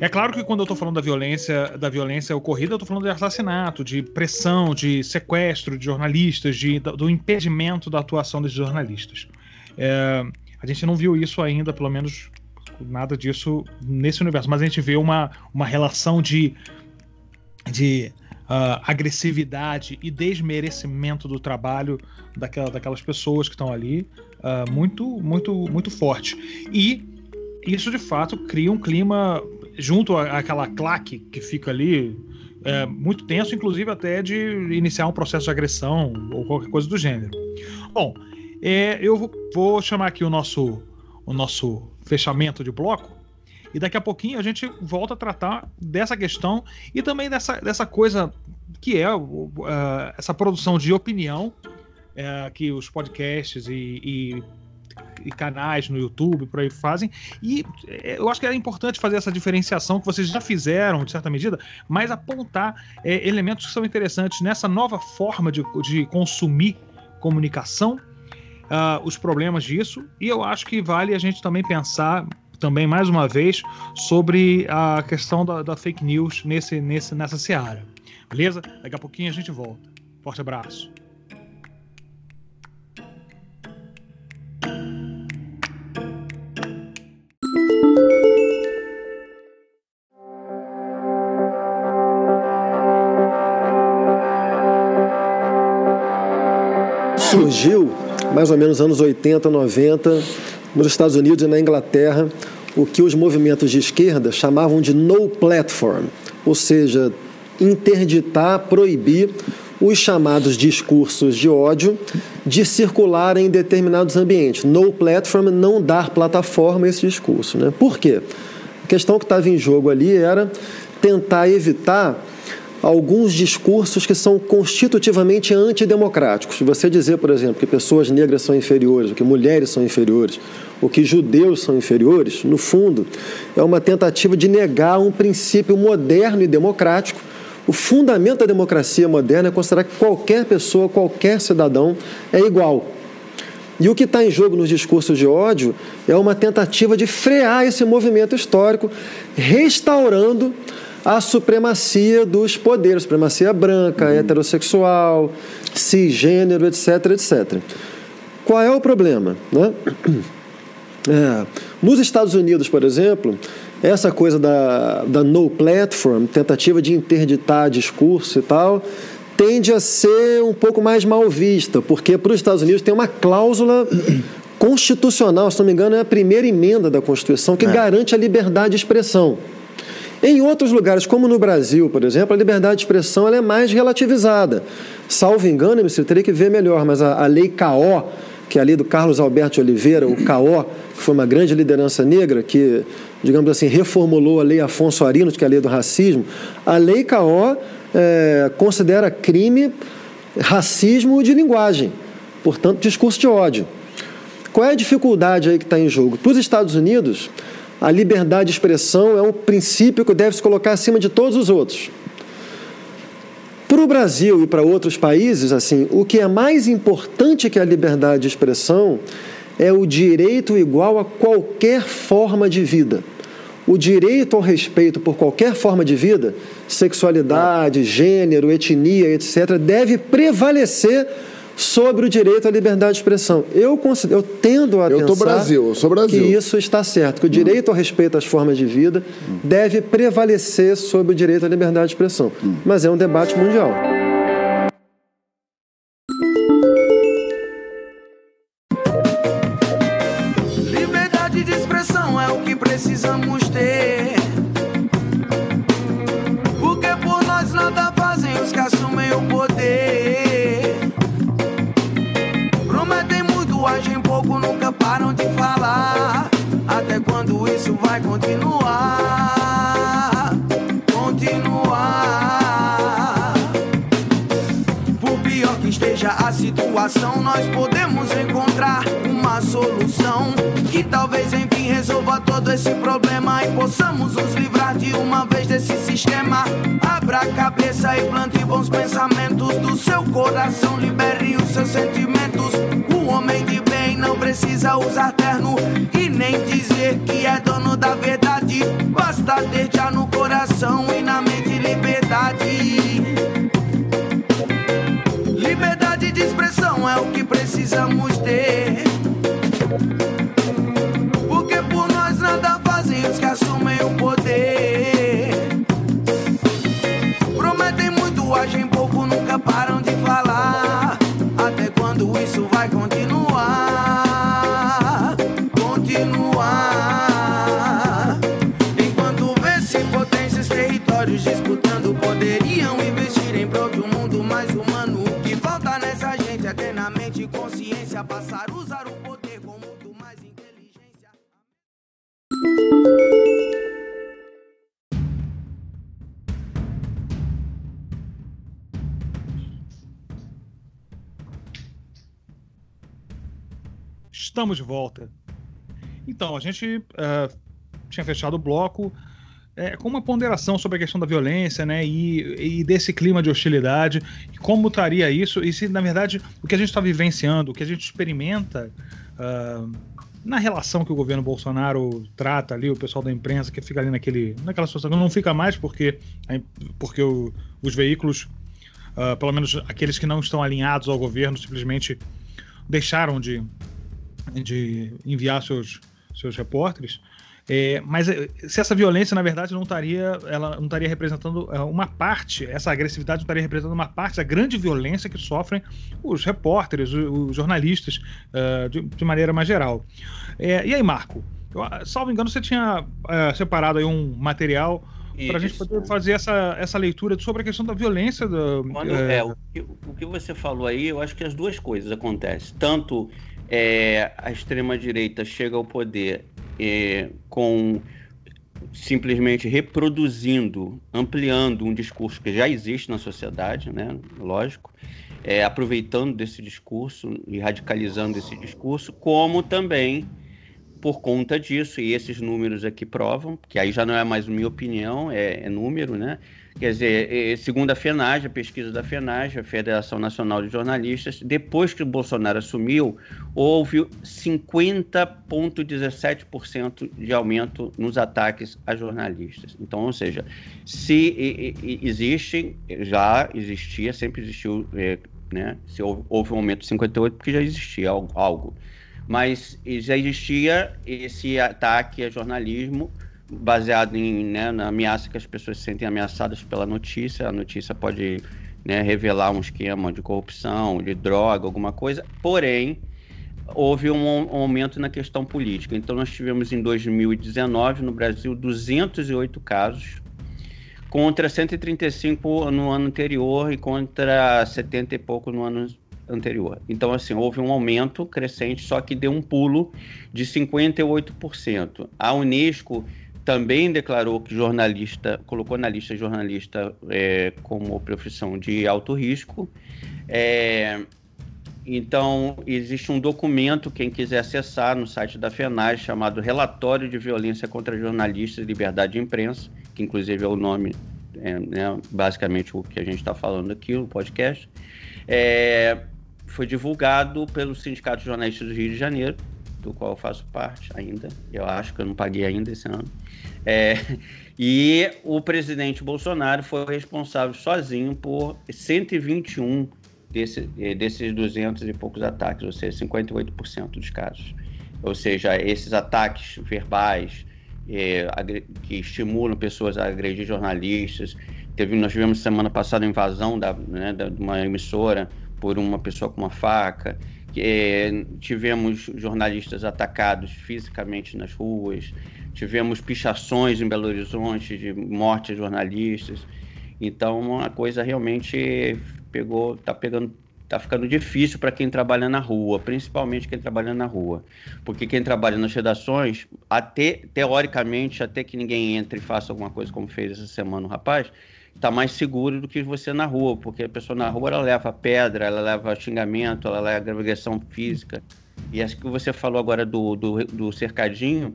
é claro que quando eu estou falando da violência, da violência ocorrida, eu estou falando de assassinato, de pressão, de sequestro de jornalistas, de, do impedimento da atuação desses jornalistas. É, a gente não viu isso ainda, pelo menos nada disso nesse universo, mas a gente vê uma, uma relação de, de uh, agressividade e desmerecimento do trabalho daquela, daquelas pessoas que estão ali uh, muito, muito, muito forte. E isso de fato cria um clima junto àquela claque que fica ali é, muito tenso, inclusive até de iniciar um processo de agressão ou qualquer coisa do gênero. Bom, é, eu vou chamar aqui o nosso, o nosso fechamento de bloco. E daqui a pouquinho a gente volta a tratar dessa questão e também dessa, dessa coisa que é uh, essa produção de opinião uh, que os podcasts e, e e canais no YouTube, por aí fazem. E é, eu acho que é importante fazer essa diferenciação que vocês já fizeram, de certa medida, mas apontar é, elementos que são interessantes nessa nova forma de, de consumir comunicação, uh, os problemas disso, e eu acho que vale a gente também pensar também mais uma vez sobre a questão da, da fake news nesse, nesse, nessa seara. Beleza? Daqui a pouquinho a gente volta. Forte abraço. Surgiu mais ou menos anos 80, 90, nos Estados Unidos e na Inglaterra, o que os movimentos de esquerda chamavam de no platform, ou seja, interditar, proibir os chamados discursos de ódio de circular em determinados ambientes. No platform, não dar plataforma a esse discurso. Né? Por quê? A questão que estava em jogo ali era tentar evitar alguns discursos que são constitutivamente antidemocráticos. Você dizer, por exemplo, que pessoas negras são inferiores, ou que mulheres são inferiores, ou que judeus são inferiores, no fundo, é uma tentativa de negar um princípio moderno e democrático. O fundamento da democracia moderna é considerar que qualquer pessoa, qualquer cidadão é igual. E o que está em jogo nos discursos de ódio é uma tentativa de frear esse movimento histórico, restaurando a supremacia dos poderes, supremacia branca, uhum. heterossexual, cisgênero, etc, etc. Qual é o problema? Né? É, nos Estados Unidos, por exemplo, essa coisa da, da no platform, tentativa de interditar discurso e tal, tende a ser um pouco mais mal vista, porque para os Estados Unidos tem uma cláusula constitucional, se não me engano, é a primeira emenda da Constituição que é. garante a liberdade de expressão. Em outros lugares, como no Brasil, por exemplo, a liberdade de expressão é mais relativizada. Salvo engano, você teria que ver melhor, mas a, a lei CAO, que é a lei do Carlos Alberto Oliveira, o CAO, que foi uma grande liderança negra, que, digamos assim, reformulou a lei Afonso Arinos, que é a lei do racismo, a lei CAO é, considera crime racismo de linguagem, portanto, discurso de ódio. Qual é a dificuldade aí que está em jogo? Para os Estados Unidos, a liberdade de expressão é um princípio que deve se colocar acima de todos os outros. Para o Brasil e para outros países, assim, o que é mais importante que a liberdade de expressão é o direito igual a qualquer forma de vida. O direito ao respeito por qualquer forma de vida, sexualidade, gênero, etnia, etc., deve prevalecer sobre o direito à liberdade de expressão. Eu, considero, eu tendo a eu pensar Brasil, eu sou Brasil. que isso está certo, que o direito ao respeito às formas de vida hum. deve prevalecer sobre o direito à liberdade de expressão. Hum. Mas é um debate mundial. Liberdade de expressão é o que precisamos ter. Continuar? Continuar. Por pior que esteja a situação, nós podemos encontrar uma solução que talvez enfim resolva todo esse problema e possamos nos livrar de uma vez desse sistema. Abra a cabeça e plante bons pensamentos do seu coração, libere os seus sentimentos. O homem de não precisa usar terno e nem dizer que é dono da verdade. Basta já no coração e na mente liberdade. Liberdade de expressão é o que precisamos ter. Estamos de volta. Então, a gente uh, tinha fechado o bloco é, com uma ponderação sobre a questão da violência, né, e, e desse clima de hostilidade, como estaria isso, e se, na verdade, o que a gente está vivenciando, o que a gente experimenta uh, na relação que o governo Bolsonaro trata ali, o pessoal da imprensa que fica ali naquele, naquela situação, não fica mais porque, porque o, os veículos, uh, pelo menos aqueles que não estão alinhados ao governo, simplesmente deixaram de, de enviar seus, seus repórteres. É, mas eh, se essa violência, na verdade, não estaria, ela não estaria representando eh, uma parte, essa agressividade não estaria representando uma parte da grande violência que sofrem os repórteres, os, jornalistas, uh, de, de, maneira mais geral. É, e aí, Marco, eu, salvo engano, você tinha uh, separado aí um material para a gente poder fazer essa, essa leitura sobre a questão da violência. Do, Quando, é... é o, que, o que você falou aí, eu acho que as duas coisas acontecem. Tanto é, a extrema-direita chega ao poder é, com simplesmente reproduzindo, ampliando um discurso que já existe na sociedade, né? Lógico, é, aproveitando desse discurso e radicalizando esse discurso, como também por conta disso, e esses números aqui provam, que aí já não é mais minha opinião, é, é número, né? Quer dizer, segundo a FENAGE, a pesquisa da FENAGE, a Federação Nacional de Jornalistas, depois que o Bolsonaro assumiu, houve 50,17% de aumento nos ataques a jornalistas. Então, ou seja, se existe, já existia, sempre existiu, é, né? Se houve, houve um aumento de 58%, porque já existia algo. Mas já existia esse ataque a jornalismo baseado em, né, na ameaça que as pessoas se sentem ameaçadas pela notícia. A notícia pode né, revelar um esquema de corrupção, de droga, alguma coisa. Porém, houve um, um aumento na questão política. Então, nós tivemos em 2019 no Brasil 208 casos contra 135 no ano anterior e contra 70 e pouco no ano anterior. Então, assim, houve um aumento crescente, só que deu um pulo de 58%. A Unesco também declarou que jornalista, colocou na lista jornalista é, como profissão de alto risco. É, então, existe um documento, quem quiser acessar no site da FENAS, chamado Relatório de Violência contra Jornalistas e Liberdade de Imprensa, que inclusive é o nome, é, né, basicamente o que a gente está falando aqui no podcast. É, foi divulgado pelo Sindicato de Jornalistas do Rio de Janeiro, do qual eu faço parte ainda. Eu acho que eu não paguei ainda esse ano. É, e o presidente Bolsonaro foi responsável sozinho por 121 desse, é, desses 200 e poucos ataques, ou seja, 58% dos casos. Ou seja, esses ataques verbais é, que estimulam pessoas a agredir jornalistas. Teve, nós tivemos semana passada a invasão da, né, de uma emissora por uma pessoa com uma faca. É, tivemos jornalistas atacados fisicamente nas ruas, tivemos pichações em Belo Horizonte de morte a jornalistas. Então, uma coisa realmente pegou, tá pegando, tá ficando difícil para quem trabalha na rua, principalmente quem trabalha na rua, porque quem trabalha nas redações, até teoricamente, até que ninguém entre e faça alguma coisa como fez essa semana o rapaz, está mais seguro do que você na rua, porque a pessoa na rua ela leva pedra, ela leva xingamento, ela leva agressão física. E acho que você falou agora do, do, do cercadinho,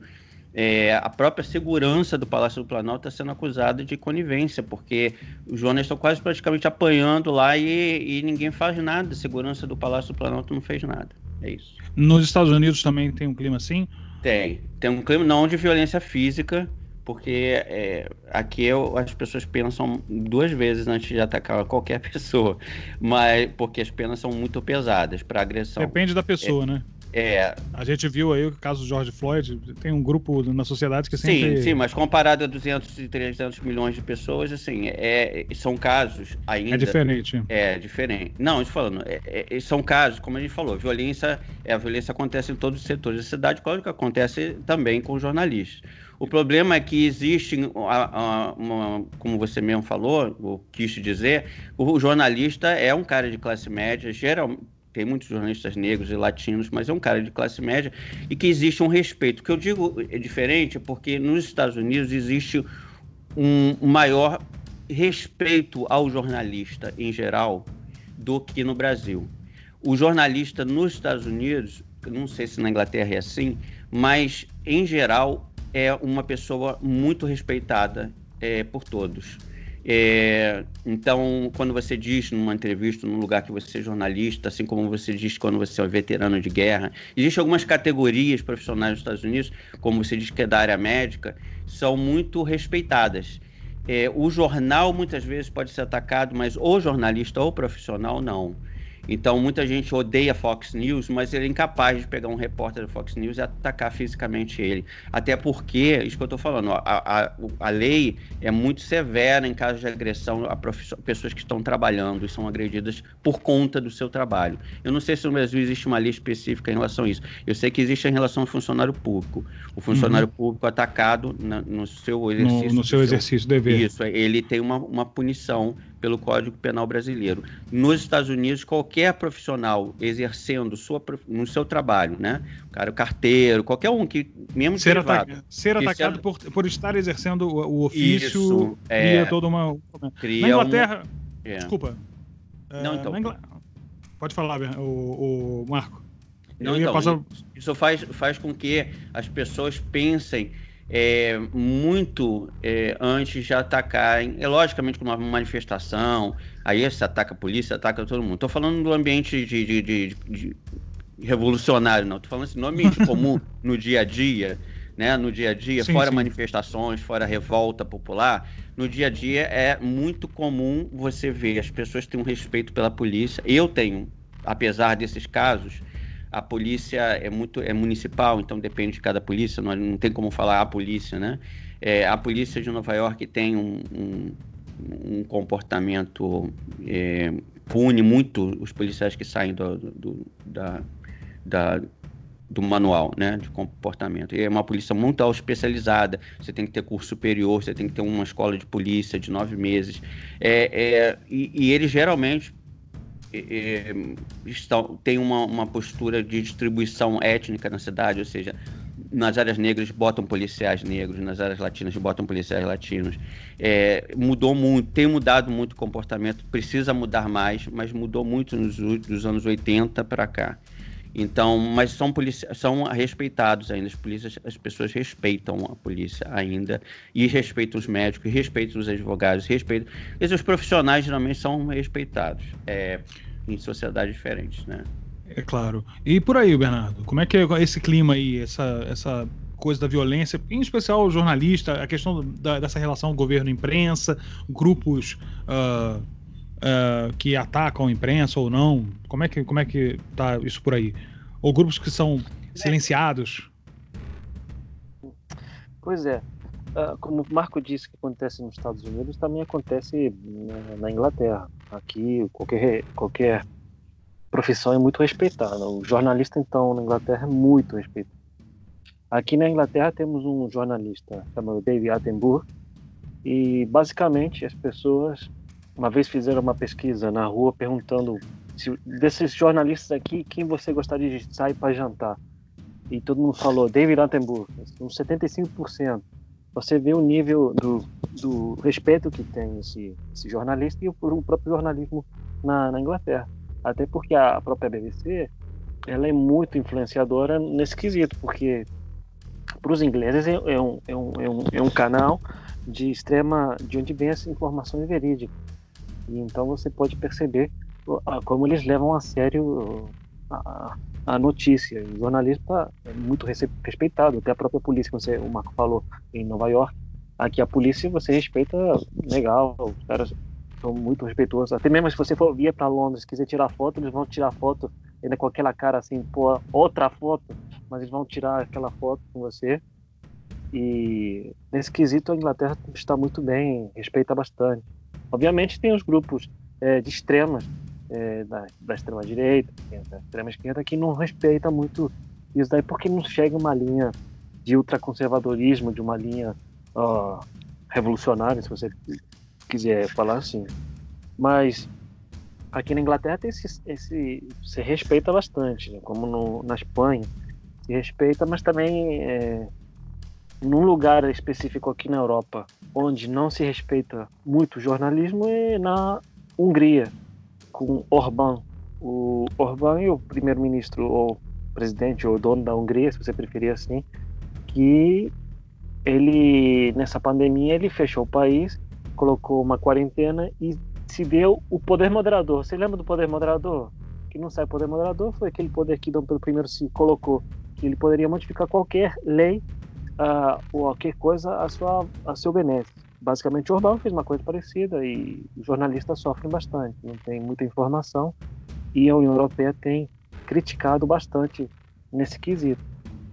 é, a própria segurança do Palácio do Planalto está sendo acusada de conivência, porque os jornais estão quase praticamente apanhando lá e, e ninguém faz nada. A segurança do Palácio do Planalto não fez nada. É isso. Nos Estados Unidos também tem um clima assim? Tem. Tem um clima não de violência física, porque é, aqui eu, as pessoas pensam duas vezes antes de atacar qualquer pessoa, mas porque as penas são muito pesadas para agressão. Depende da pessoa, é, né? É. A gente viu aí o caso do George Floyd, tem um grupo na sociedade que sempre... Sim, sim, mas comparado a 200 e 300 milhões de pessoas, assim, é, são casos ainda... É diferente. É, diferente. Não, estou falando, é, é, são casos, como a gente falou, violência, é, a violência acontece em todos os setores da cidade, claro que acontece também com jornalistas. O problema é que existe, uma, como você mesmo falou, ou quis dizer, o jornalista é um cara de classe média, geral, tem muitos jornalistas negros e latinos, mas é um cara de classe média e que existe um respeito. O que eu digo é diferente porque nos Estados Unidos existe um maior respeito ao jornalista em geral do que no Brasil. O jornalista nos Estados Unidos não sei se na Inglaterra é assim, mas em geral é uma pessoa muito respeitada é, por todos. É, então, quando você diz numa entrevista, num lugar que você é jornalista, assim como você diz quando você é um veterano de guerra, existem algumas categorias profissionais nos Estados Unidos, como você diz que é da área médica, são muito respeitadas. É, o jornal muitas vezes pode ser atacado, mas o jornalista ou o profissional não. Então, muita gente odeia Fox News, mas ele é incapaz de pegar um repórter da Fox News e atacar fisicamente ele. Até porque, isso que eu estou falando, a, a, a lei é muito severa em caso de agressão a pessoas que estão trabalhando e são agredidas por conta do seu trabalho. Eu não sei se no Brasil existe uma lei específica em relação a isso. Eu sei que existe em relação ao funcionário público. O funcionário uhum. público atacado na, no seu exercício. No, no seu exercício dever. Isso, ele tem uma, uma punição pelo Código Penal Brasileiro. Nos Estados Unidos, qualquer profissional exercendo sua, no seu trabalho, né? O cara, o carteiro, qualquer um que, mesmo ser, privado, ataca, ser atacado por, por estar exercendo o, o ofício, Isso, cria é, toda uma. Cria na Inglaterra. É. Desculpa. Não, então. Ingl... Pode falar, o, o Marco. Não, então, passar... Isso faz, faz com que as pessoas pensem é, muito é, antes de atacarem. É logicamente com uma manifestação, aí você ataca a polícia, ataca todo mundo. Estou falando do ambiente de, de, de, de revolucionário, não. Estou falando assim, no ambiente comum, no dia a dia, né? No dia a dia, sim, fora sim. manifestações, fora revolta popular, no dia a dia é muito comum você ver as pessoas têm um respeito pela polícia. Eu tenho, apesar desses casos, a polícia é muito é municipal, então depende de cada polícia, não, não tem como falar a polícia, né? É, a polícia de Nova York tem um, um, um comportamento é, pune muito os policiais que saem do, do, da, da, do manual né, de comportamento. E é uma polícia muito especializada. Você tem que ter curso superior, você tem que ter uma escola de polícia de nove meses. É, é, e, e eles geralmente é, estão, tem uma, uma postura de distribuição étnica na cidade, ou seja, nas áreas negras botam policiais negros, nas áreas latinas botam policiais latinos. É, mudou muito, tem mudado muito o comportamento, precisa mudar mais, mas mudou muito nos dos anos 80 para cá. Então, mas são são respeitados ainda as polícias, as pessoas respeitam a polícia ainda e respeitam os médicos, respeitam os advogados, respeitam. Esses profissionais geralmente são respeitados é, em sociedades diferentes, né? É claro. E por aí, Bernardo, como é que é esse clima aí, essa, essa coisa da violência, em especial o jornalista, a questão da, dessa relação governo-imprensa, grupos uh, uh, que atacam a imprensa ou não? Como é que como é que tá isso por aí? Ou grupos que são silenciados? Pois é. Uh, como o Marco disse que acontece nos Estados Unidos, também acontece na, na Inglaterra. Aqui qualquer qualquer profissão é muito respeitada. O jornalista então na Inglaterra é muito respeitado. Aqui na Inglaterra temos um jornalista chamado David Attenborough e basicamente as pessoas uma vez fizeram uma pesquisa na rua perguntando se, desses jornalistas aqui, quem você gostaria de sair para jantar? E todo mundo falou David Attenborough, uns 75%. Você vê o nível do, do respeito que tem esse, esse jornalista e o, o próprio jornalismo na, na Inglaterra. Até porque a própria BBC ela é muito influenciadora nesse quesito, porque para os ingleses é, é, um, é, um, é, um, é um canal de extrema de onde vem essa informação verídica e então você pode perceber como eles levam a sério a, a notícia. O jornalista é muito respeitado, até a própria polícia, como você, o Marco falou, em Nova York. Aqui a polícia você respeita legal, os caras são muito respeitosos. Até mesmo se você for vir para Londres, quiser tirar foto, eles vão tirar foto ainda com aquela cara assim, pô, outra foto, mas eles vão tirar aquela foto com você. E nesse quesito a Inglaterra está muito bem, respeita bastante. Obviamente tem os grupos é, de extremas, é, da, da extrema direita, da extrema esquerda, que não respeita muito isso daí, porque não chega uma linha de ultraconservadorismo, de uma linha uh, revolucionária, se você quiser falar assim. Mas aqui na Inglaterra tem esse, esse se respeita bastante, né? como no, na Espanha se respeita, mas também é, num lugar específico aqui na Europa, onde não se respeita muito o jornalismo, é na Hungria, com Orbán. O Orbán e o primeiro-ministro, ou presidente ou dono da Hungria, se você preferir assim, que ele nessa pandemia ele fechou o país, colocou uma quarentena e se deu o poder moderador. Você lembra do poder moderador? Que não sabe poder moderador foi aquele poder que Dom Pedro I se colocou, que ele poderia modificar qualquer lei uh, qualquer coisa a, sua, a seu benefício. Basicamente, o Orbán fez uma coisa parecida e os jornalistas sofrem bastante, não tem muita informação e a União Europeia tem criticado bastante nesse quesito.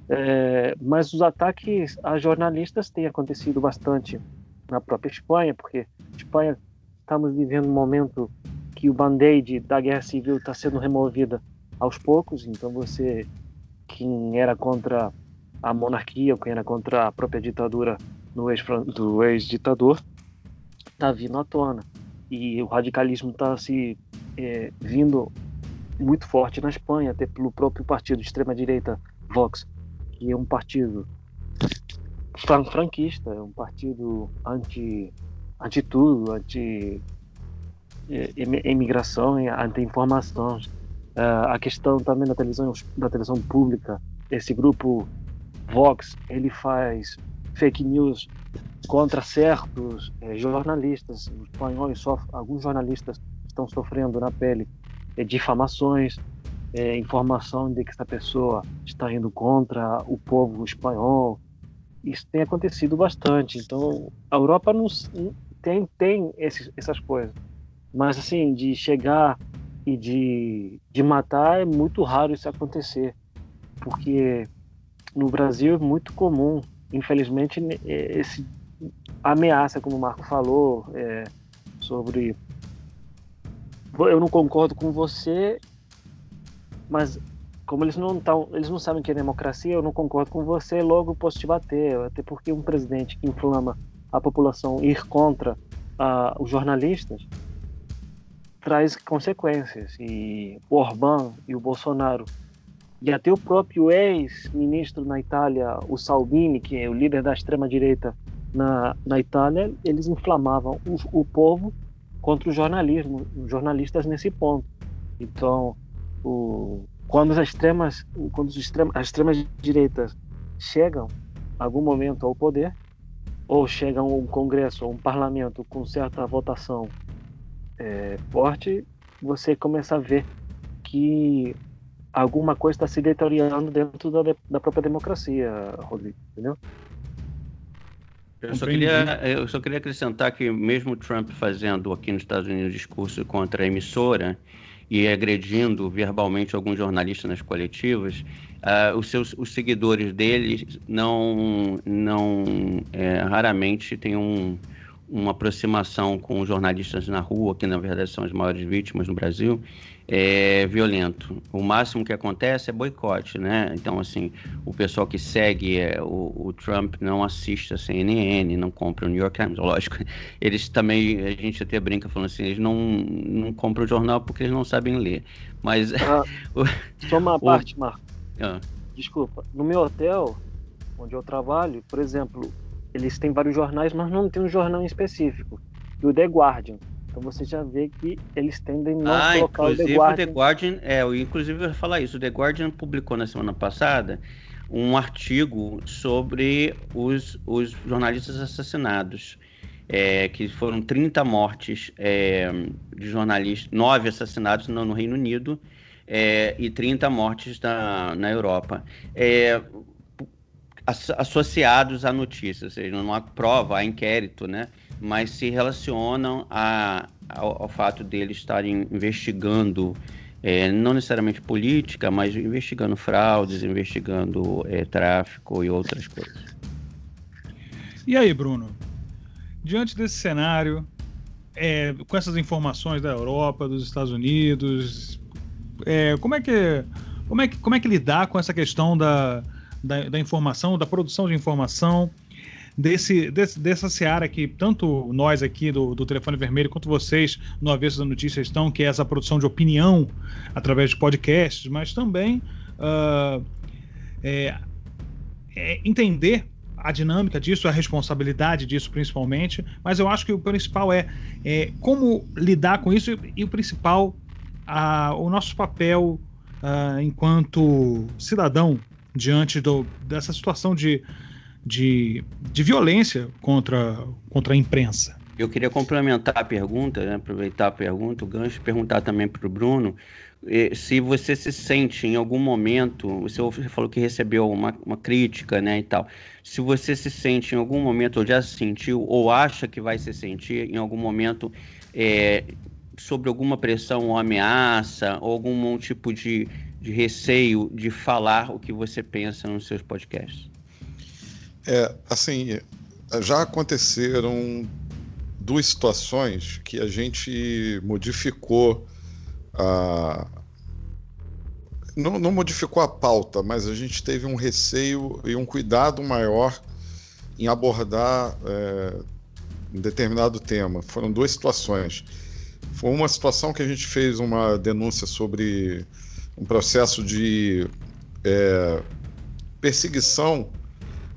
É, mas os ataques a jornalistas têm acontecido bastante na própria Espanha, porque Espanha estamos vivendo um momento que o band-aid da guerra civil está sendo removida aos poucos, então você, quem era contra a monarquia, era contra a própria ditadura no ex, do ex-ditador, está vindo à tona. E o radicalismo está se é, vindo muito forte na Espanha, até pelo próprio partido de extrema-direita Vox, que é um partido franquista, é um partido anti, anti tudo, anti imigração e anti-informação. Uh, a questão também da televisão, da televisão pública, esse grupo Vox, ele faz fake news contra certos eh, jornalistas espanhóis, alguns jornalistas estão sofrendo na pele eh, difamações, eh, informação de que essa pessoa está indo contra o povo espanhol. Isso tem acontecido bastante. Então, a Europa não, tem, tem esses, essas coisas. Mas, assim, de chegar e de, de matar, é muito raro isso acontecer. Porque no Brasil é muito comum, infelizmente, esse ameaça, como o Marco falou, é, sobre eu não concordo com você, mas como eles não tão, eles não sabem que é democracia, eu não concordo com você, logo posso te bater, até porque um presidente que inflama a população ir contra uh, os jornalistas traz consequências. E o Orbán e o Bolsonaro e até o próprio ex-ministro na Itália, o Salvini, que é o líder da extrema direita na, na Itália, eles inflamavam o, o povo contra o jornalismo, os jornalistas nesse ponto. Então, o, quando as extremas, quando os extrema, as extremas direitas chegam algum momento ao poder, ou chegam um congresso um parlamento com certa votação é, forte, você começa a ver que alguma coisa está se deteriorando dentro da, da própria democracia, Rodrigo, entendeu? Eu só, queria, eu só queria acrescentar que mesmo Trump fazendo aqui nos Estados Unidos discurso contra a emissora e agredindo verbalmente alguns jornalistas nas coletivas, uh, os seus os seguidores dele não, não é, raramente têm um, uma aproximação com jornalistas na rua, que na verdade são as maiores vítimas no Brasil, é violento. O máximo que acontece é boicote, né? Então, assim, o pessoal que segue é, o, o, Trump não assiste a CNN, não compra o New York Times, lógico. Eles também, a gente até brinca falando assim, eles não, não compram o jornal porque eles não sabem ler. Mas. Ah, só uma parte, Marco. Ah. Desculpa. No meu hotel, onde eu trabalho, por exemplo, eles têm vários jornais, mas não tem um jornal em específico. E o The Guardian então você já vê que eles tendem a não ah, colocar o The Guardian. O The Guardian, é, eu, inclusive eu ia falar isso. O The Guardian publicou na semana passada um artigo sobre os, os jornalistas assassinados. É, que foram 30 mortes é, de jornalistas, 9 assassinados no, no Reino Unido é, e 30 mortes na, na Europa. É, associados à notícia, ou seja, não há prova, há inquérito, né? Mas se relacionam a, ao, ao fato deles estarem investigando, é, não necessariamente política, mas investigando fraudes, investigando é, tráfico e outras coisas. E aí, Bruno? Diante desse cenário, é, com essas informações da Europa, dos Estados Unidos, é, como é que como é que como é que lidar com essa questão da, da, da informação, da produção de informação? Desse, desse, dessa seara que tanto nós aqui do, do Telefone Vermelho quanto vocês no Avesso da Notícia estão, que é essa produção de opinião através de podcasts, mas também uh, é, é entender a dinâmica disso, a responsabilidade disso principalmente, mas eu acho que o principal é, é como lidar com isso e, e o principal, a, o nosso papel uh, enquanto cidadão diante do, dessa situação de, de, de violência contra, contra a imprensa? Eu queria complementar a pergunta, né, aproveitar a pergunta, o gancho, perguntar também para o Bruno eh, se você se sente em algum momento, você falou que recebeu uma, uma crítica, né, e tal. Se você se sente em algum momento, ou já se sentiu, ou acha que vai se sentir em algum momento é, sobre alguma pressão ou ameaça, ou algum tipo de, de receio de falar o que você pensa nos seus podcasts? É, assim, já aconteceram duas situações que a gente modificou a. Não, não modificou a pauta, mas a gente teve um receio e um cuidado maior em abordar é, um determinado tema. Foram duas situações. Foi uma situação que a gente fez uma denúncia sobre um processo de é, perseguição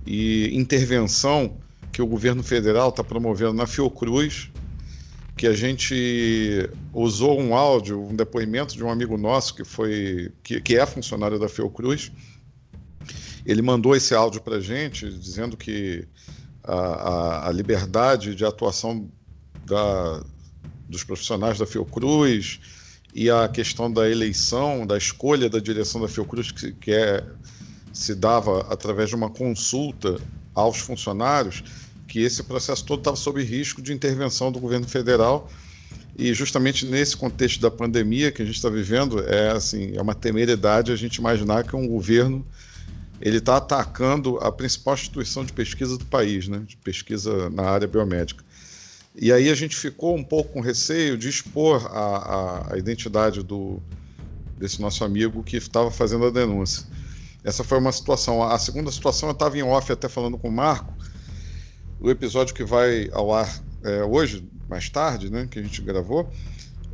e intervenção que o governo federal está promovendo na Fiocruz, que a gente usou um áudio, um depoimento de um amigo nosso que foi que, que é funcionário da Fiocruz. Ele mandou esse áudio para a gente dizendo que a, a, a, liberdade de atuação da, dos profissionais da Fiocruz e a questão da eleição, da escolha da direção da Fiocruz, que, que é, se dava através de uma consulta aos funcionários, que esse processo todo estava sob risco de intervenção do governo federal. E justamente nesse contexto da pandemia que a gente está vivendo, é assim, é uma temeridade a gente imaginar que um governo ele está atacando a principal instituição de pesquisa do país, né, de pesquisa na área biomédica. E aí a gente ficou um pouco com receio de expor a, a, a identidade do, desse nosso amigo que estava fazendo a denúncia. Essa foi uma situação. A segunda situação, eu estava em off até falando com o Marco, o episódio que vai ao ar é, hoje, mais tarde, né, que a gente gravou,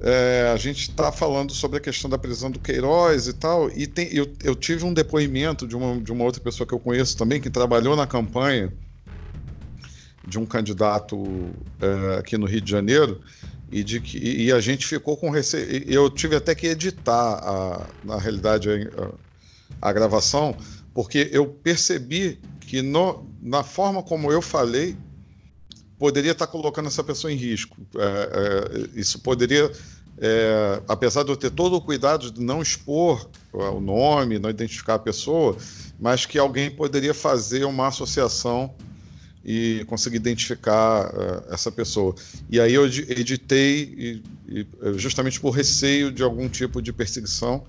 é, a gente está falando sobre a questão da prisão do Queiroz e tal, e tem, eu, eu, tive um depoimento de uma, de uma outra pessoa que eu conheço também, que trabalhou na campanha de um candidato é, aqui no Rio de Janeiro, e, de que, e a gente ficou com receio. Eu tive até que editar, a, na realidade, a, a gravação, porque eu percebi que no, na forma como eu falei, poderia estar colocando essa pessoa em risco. É, é, isso poderia, é, apesar de eu ter todo o cuidado de não expor o nome, não identificar a pessoa, mas que alguém poderia fazer uma associação e conseguir identificar uh, essa pessoa. E aí eu editei e, e, justamente por receio de algum tipo de perseguição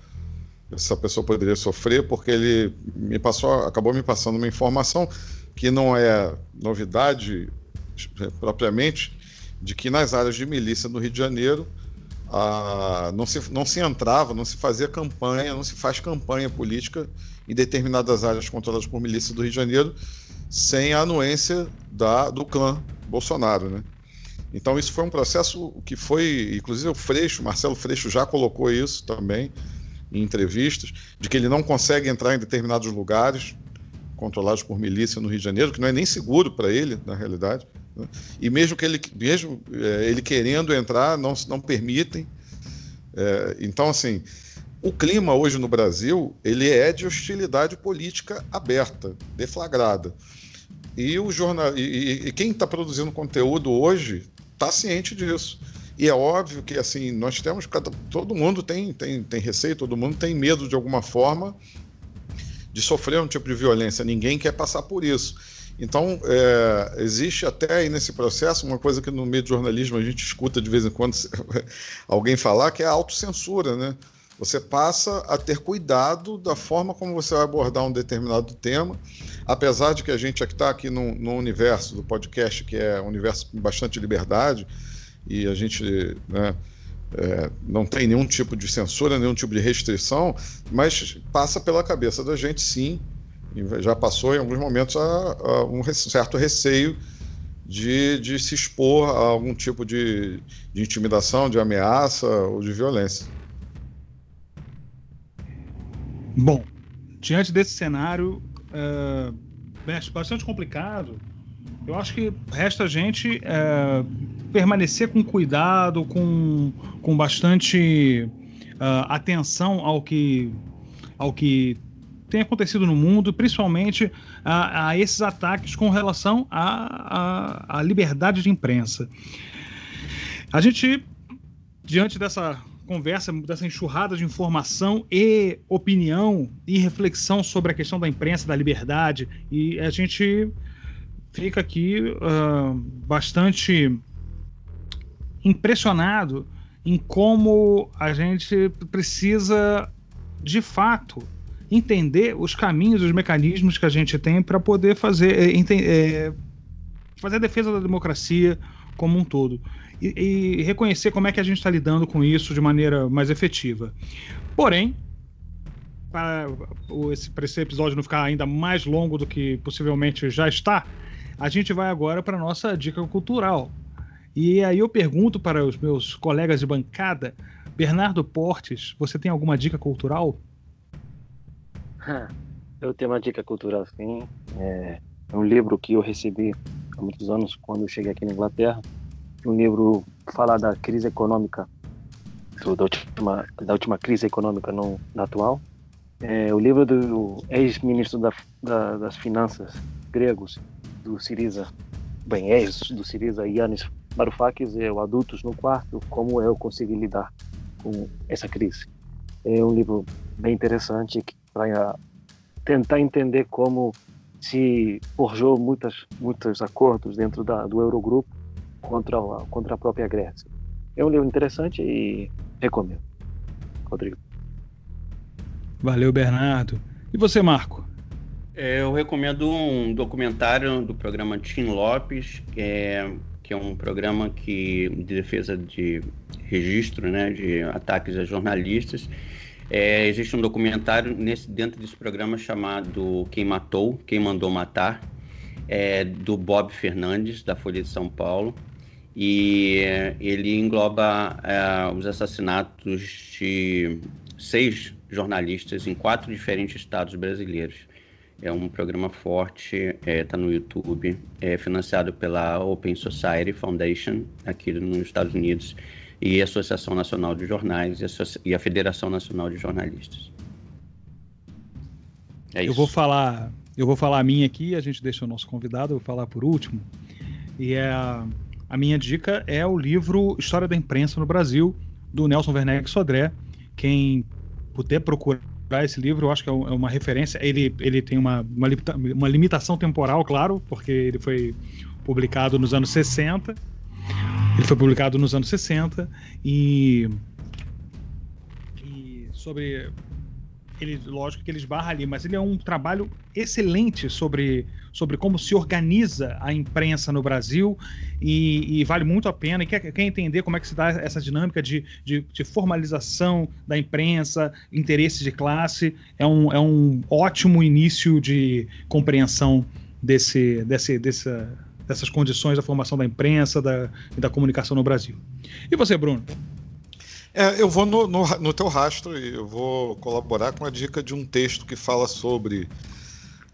essa pessoa poderia sofrer, porque ele me passou, acabou me passando uma informação que não é novidade propriamente, de que nas áreas de milícia no Rio de Janeiro ah, não, se, não se entrava, não se fazia campanha, não se faz campanha política em determinadas áreas controladas por milícia do Rio de Janeiro sem a anuência da, do clã Bolsonaro, né? Então isso foi um processo que foi, inclusive o Freixo, Marcelo Freixo já colocou isso também em entrevistas, de que ele não consegue entrar em determinados lugares controlados por milícia no Rio de Janeiro, que não é nem seguro para ele, na realidade. Né? E mesmo que ele, mesmo é, ele querendo entrar, não, não permitem. É, então, assim, o clima hoje no Brasil ele é de hostilidade política aberta, deflagrada. E, o jornal, e, e quem está produzindo conteúdo hoje está ciente disso. E é óbvio que assim nós temos todo mundo tem, tem, tem receio, todo mundo tem medo de alguma forma de sofrer um tipo de violência. Ninguém quer passar por isso. Então, é, existe até aí nesse processo uma coisa que no meio do jornalismo a gente escuta de vez em quando alguém falar, que é a autocensura, né? Você passa a ter cuidado da forma como você vai abordar um determinado tema, apesar de que a gente está aqui no, no universo do podcast, que é um universo com bastante liberdade, e a gente né, é, não tem nenhum tipo de censura, nenhum tipo de restrição, mas passa pela cabeça da gente, sim, já passou em alguns momentos a, a um certo receio de, de, se expor a algum tipo de, de, intimidação, de ameaça ou de violência. Bom, diante desse cenário é, bastante complicado, eu acho que resta a gente é, permanecer com cuidado, com, com bastante uh, atenção ao que, ao que tem acontecido no mundo, principalmente a, a esses ataques com relação à liberdade de imprensa. A gente, diante dessa conversa, dessa enxurrada de informação e opinião e reflexão sobre a questão da imprensa, da liberdade, e a gente fica aqui uh, bastante impressionado em como a gente precisa, de fato, entender os caminhos, os mecanismos que a gente tem para poder fazer, é, fazer a defesa da democracia como um todo. E, e reconhecer como é que a gente está lidando com isso de maneira mais efetiva. Porém, para esse, para esse episódio não ficar ainda mais longo do que possivelmente já está, a gente vai agora para a nossa dica cultural. E aí eu pergunto para os meus colegas de bancada, Bernardo Portes, você tem alguma dica cultural? Eu tenho uma dica cultural, sim. É, é um livro que eu recebi há muitos anos quando eu cheguei aqui na Inglaterra. Um livro fala da crise econômica, da última, da última crise econômica no, na atual. É o livro do ex-ministro da, da, das Finanças gregos, do Siriza, bem, ex do Siriza, Yannis Varoufakis, é o Adultos no Quarto, como eu consegui lidar com essa crise. É um livro bem interessante que para tentar entender como se forjou muitas, muitos acordos dentro da, do Eurogrupo contra a, contra a própria Grécia. É um livro interessante e recomendo. Rodrigo. Valeu, Bernardo. E você, Marco? É, eu recomendo um documentário do programa Tim Lopes, que é, que é um programa que, de defesa de registro né, de ataques a jornalistas. É, existe um documentário nesse, dentro desse programa chamado Quem Matou, Quem Mandou Matar, é, do Bob Fernandes, da Folha de São Paulo. E é, ele engloba é, os assassinatos de seis jornalistas em quatro diferentes estados brasileiros. É um programa forte, está é, tá no YouTube, é financiado pela Open Society Foundation, aqui nos Estados Unidos e a Associação Nacional de Jornais e a, Federação Nacional de Jornalistas. É eu vou falar, eu vou falar a minha aqui, a gente deixa o nosso convidado, eu vou falar por último. E é a, a minha dica é o livro História da Imprensa no Brasil, do Nelson Werneck Sodré. Quem puder procurar esse livro, eu acho que é, é uma referência. Ele, ele tem uma, uma, uma limitação temporal, claro, porque ele foi publicado nos anos 60 ele foi publicado nos anos 60 e, e sobre ele, lógico que ele esbarra ali, mas ele é um trabalho excelente sobre, sobre como se organiza a imprensa no Brasil e, e vale muito a pena. E quer, quer, entender como é que se dá essa dinâmica de, de, de, formalização da imprensa, interesses de classe, é um, é um ótimo início de compreensão desse, desse, dessa, dessas condições da formação da imprensa da, e da comunicação no Brasil. E você, Bruno? É, eu vou no, no, no teu rastro e eu vou colaborar com a dica de um texto que fala sobre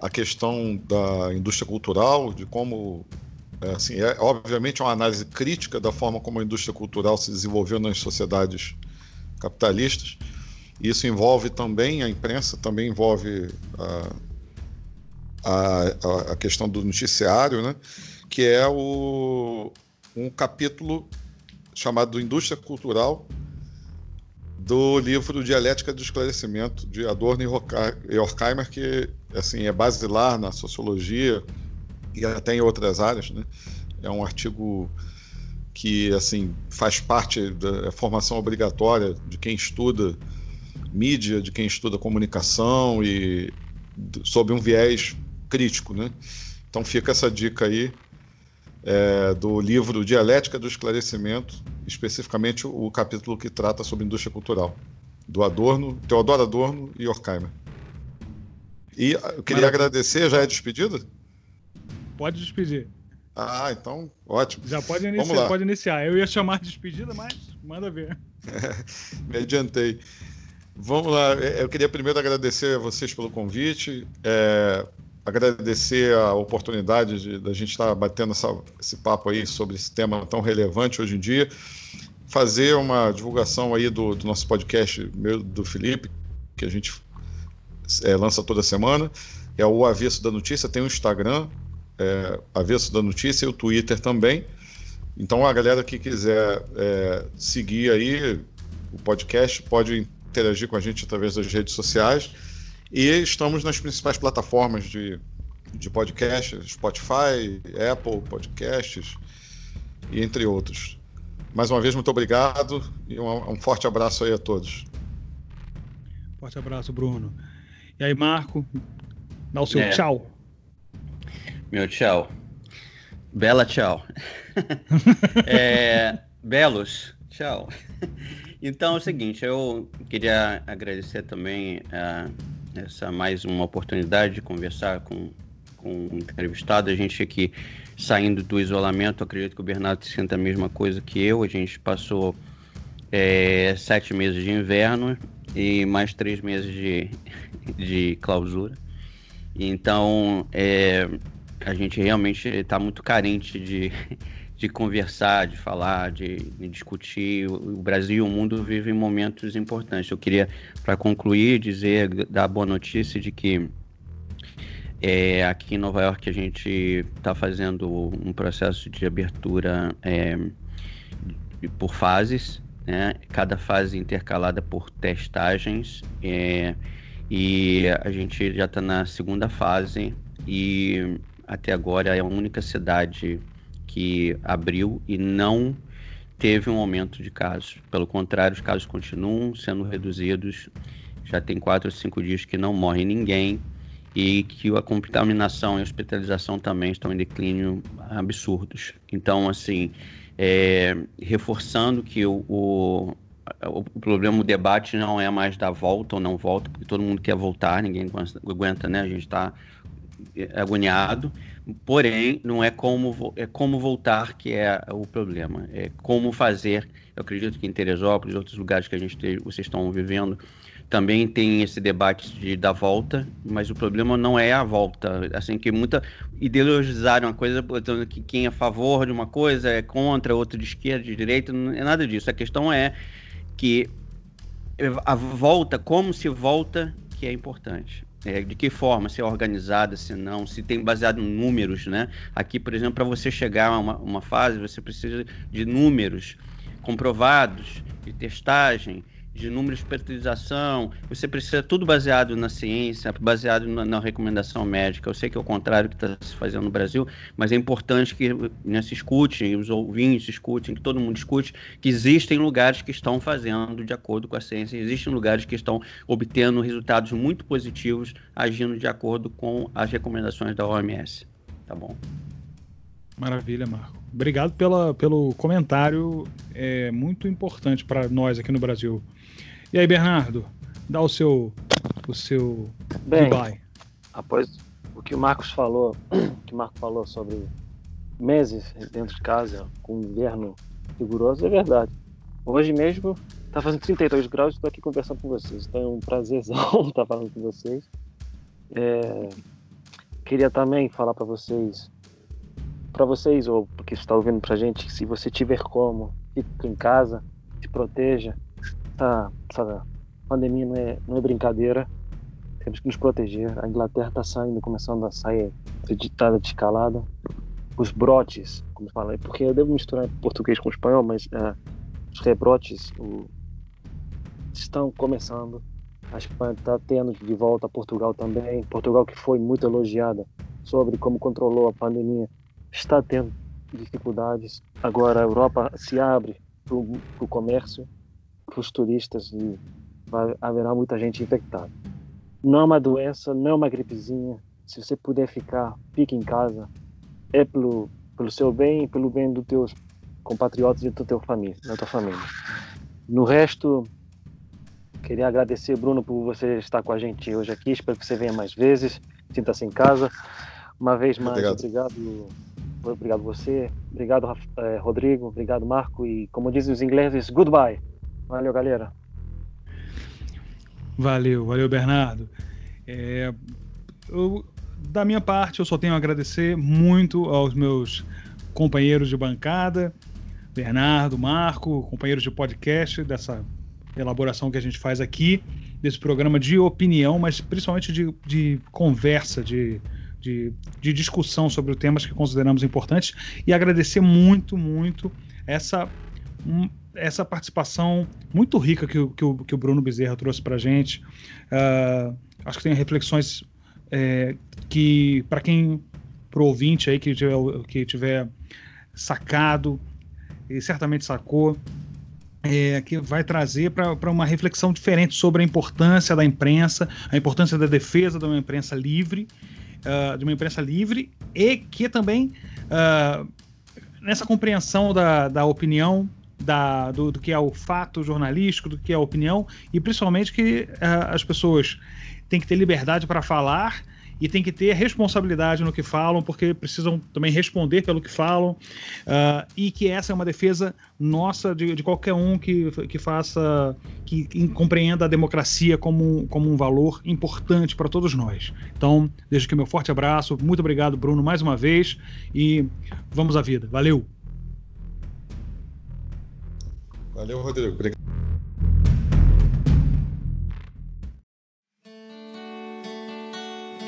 a questão da indústria cultural, de como, é, assim, é obviamente uma análise crítica da forma como a indústria cultural se desenvolveu nas sociedades capitalistas. Isso envolve também a imprensa, também envolve a, a, a questão do noticiário, né? que é o, um capítulo chamado Indústria Cultural do livro Dialética do Esclarecimento de Adorno e Horkheimer, que assim é basilar na sociologia e até em outras áreas, né? É um artigo que assim faz parte da formação obrigatória de quem estuda mídia, de quem estuda comunicação e sob um viés crítico, né? Então fica essa dica aí é, do livro Dialética do Esclarecimento, especificamente o, capítulo que trata sobre indústria cultural, do Adorno, Teodoro Adorno e Horkheimer. E eu queria Maravilha. agradecer, já é despedida? Pode despedir. Ah, então, ótimo. Já pode iniciar, pode iniciar. Eu ia chamar de despedida, mas manda ver. É, me adiantei. Vamos lá. Eu queria primeiro agradecer a vocês pelo convite. É, agradecer a oportunidade de, da gente estar batendo essa, esse papo aí sobre esse tema tão relevante hoje em dia. fazer uma divulgação aí do, do nosso podcast, meu, do Felipe, que a gente é, lança toda semana. É o Avesso da Notícia, tem o Instagram, é, Avesso da Notícia, e o Twitter também. Então a galera que quiser é, seguir aí o podcast pode interagir com a gente através das redes sociais. E estamos nas principais plataformas de, de podcast, Spotify, Apple Podcasts e entre outros. Mais uma vez, muito obrigado e um, um forte abraço aí a todos. Forte abraço, Bruno. E aí, Marco, dá o seu é. tchau. Meu tchau. Bela tchau. é, belos, tchau. Então é o seguinte, eu queria agradecer também uh, essa mais uma oportunidade de conversar com, com um entrevistado. A gente aqui saindo do isolamento, acredito que o Bernardo sinta a mesma coisa que eu. A gente passou é, sete meses de inverno e mais três meses de, de clausura. Então, é, a gente realmente está muito carente de, de conversar, de falar, de, de, discutir. O Brasil e o mundo vivem momentos importantes. Eu queria, para concluir, dizer, dar a boa notícia de que é, aqui em Nova York a gente está fazendo um processo de abertura é, por fases, né? cada fase intercalada por testagens. É, e a gente já está na segunda fase e até agora é a única cidade que abriu e não teve um aumento de casos. Pelo contrário, os casos continuam sendo reduzidos. Já tem quatro ou cinco dias que não morre ninguém e que a contaminação e a hospitalização também estão em declínio absurdos. Então, assim, é, reforçando que o, o, o, problema, o debate não é mais da volta ou não volta, porque todo mundo quer voltar, ninguém aguenta, né? A gente está agoniado. Porém, não é como, é como voltar que é o problema. É como fazer. Eu acredito que em Teresópolis, outros lugares que a gente vocês estão vivendo, também tem esse debate de da volta, mas o problema não é a volta. Assim que muita ideologizaram uma coisa, botando que quem é a favor de uma coisa é contra, outro de esquerda, de direita, não é nada disso. A questão é que a volta, como se volta, que é importante. É, de que forma, se é organizada, se não, se tem baseado em números, né? Aqui, por exemplo, para você chegar a uma, uma fase, você precisa de números comprovados, de testagem, de números de fertilização, você precisa tudo baseado na ciência, baseado na, na recomendação médica. Eu sei que é o contrário que está se fazendo no Brasil, mas é importante que né, se escute, os ouvintes escutem, que todo mundo escute, que existem lugares que estão fazendo de acordo com a ciência, existem lugares que estão obtendo resultados muito positivos, agindo de acordo com as recomendações da OMS. Tá bom? Maravilha, Marco. Obrigado pela, pelo comentário, é muito importante para nós aqui no Brasil. E aí, Bernardo, dá o seu, o seu Bem, goodbye. Após o que o Marcos falou, que o Marco falou sobre meses dentro de casa com inverno rigoroso, é verdade. Hoje mesmo tá fazendo 32 graus e estou aqui conversando com vocês. Então é um prazerzão estar falando com vocês. É, queria também falar para vocês, para vocês ou porque está ouvindo para gente, se você tiver como, fique em casa, se proteja, essa, essa pandemia não é, não é brincadeira. Temos que nos proteger. A Inglaterra está saindo, começando a sair editada de escalada. Os brotes, como falei, porque eu devo misturar português com espanhol, mas uh, os rebrotes o, estão começando. A Espanha está tendo de volta a Portugal também. Portugal, que foi muito elogiada sobre como controlou a pandemia, está tendo dificuldades. Agora a Europa se abre para o comércio para os turistas e vai, haverá muita gente infectada. Não é uma doença, não é uma gripezinha. Se você puder ficar, fique em casa. É pelo, pelo seu bem e pelo bem dos teus compatriotas e da tua família, da tua família. No resto, queria agradecer, Bruno, por você estar com a gente hoje aqui. Espero que você venha mais vezes. Sinta-se em casa. Uma vez mais, obrigado. obrigado obrigado você, obrigado eh, Rodrigo, obrigado Marco e como dizem os ingleses, goodbye. Valeu, galera. Valeu, valeu, Bernardo. É, eu, da minha parte, eu só tenho a agradecer muito aos meus companheiros de bancada, Bernardo, Marco, companheiros de podcast, dessa elaboração que a gente faz aqui, desse programa de opinião, mas principalmente de, de conversa, de, de, de, discussão sobre temas que consideramos importantes e agradecer muito, muito essa, um, essa participação muito rica que, que, o, que o Bruno Bezerra trouxe para a gente. Uh, acho que tem reflexões é, que, para quem, para o ouvinte aí que tiver, que tiver sacado, e certamente sacou, é, que vai trazer para uma reflexão diferente sobre a importância da imprensa, a importância da defesa de uma imprensa livre, uh, de uma imprensa livre e que também uh, nessa compreensão da, da opinião, da, do, do, que é o fato jornalístico, do que é a opinião e principalmente que uh, as pessoas têm que ter liberdade para falar e tem que ter responsabilidade no que falam, porque precisam também responder pelo que falam, uh, e que essa é uma defesa nossa de, de qualquer um que, que faça, que, que, compreenda a democracia como, como um valor importante para todos nós. Então, deixo aqui meu forte abraço, muito obrigado, Bruno, mais uma vez, e vamos à vida. Valeu! Valeu, Rodrigo. Obrigado.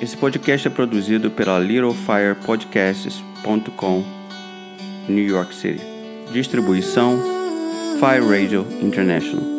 Esse podcast é produzido pela littlefirepodcasts.com, New York City. Distribuição Fire Radio International.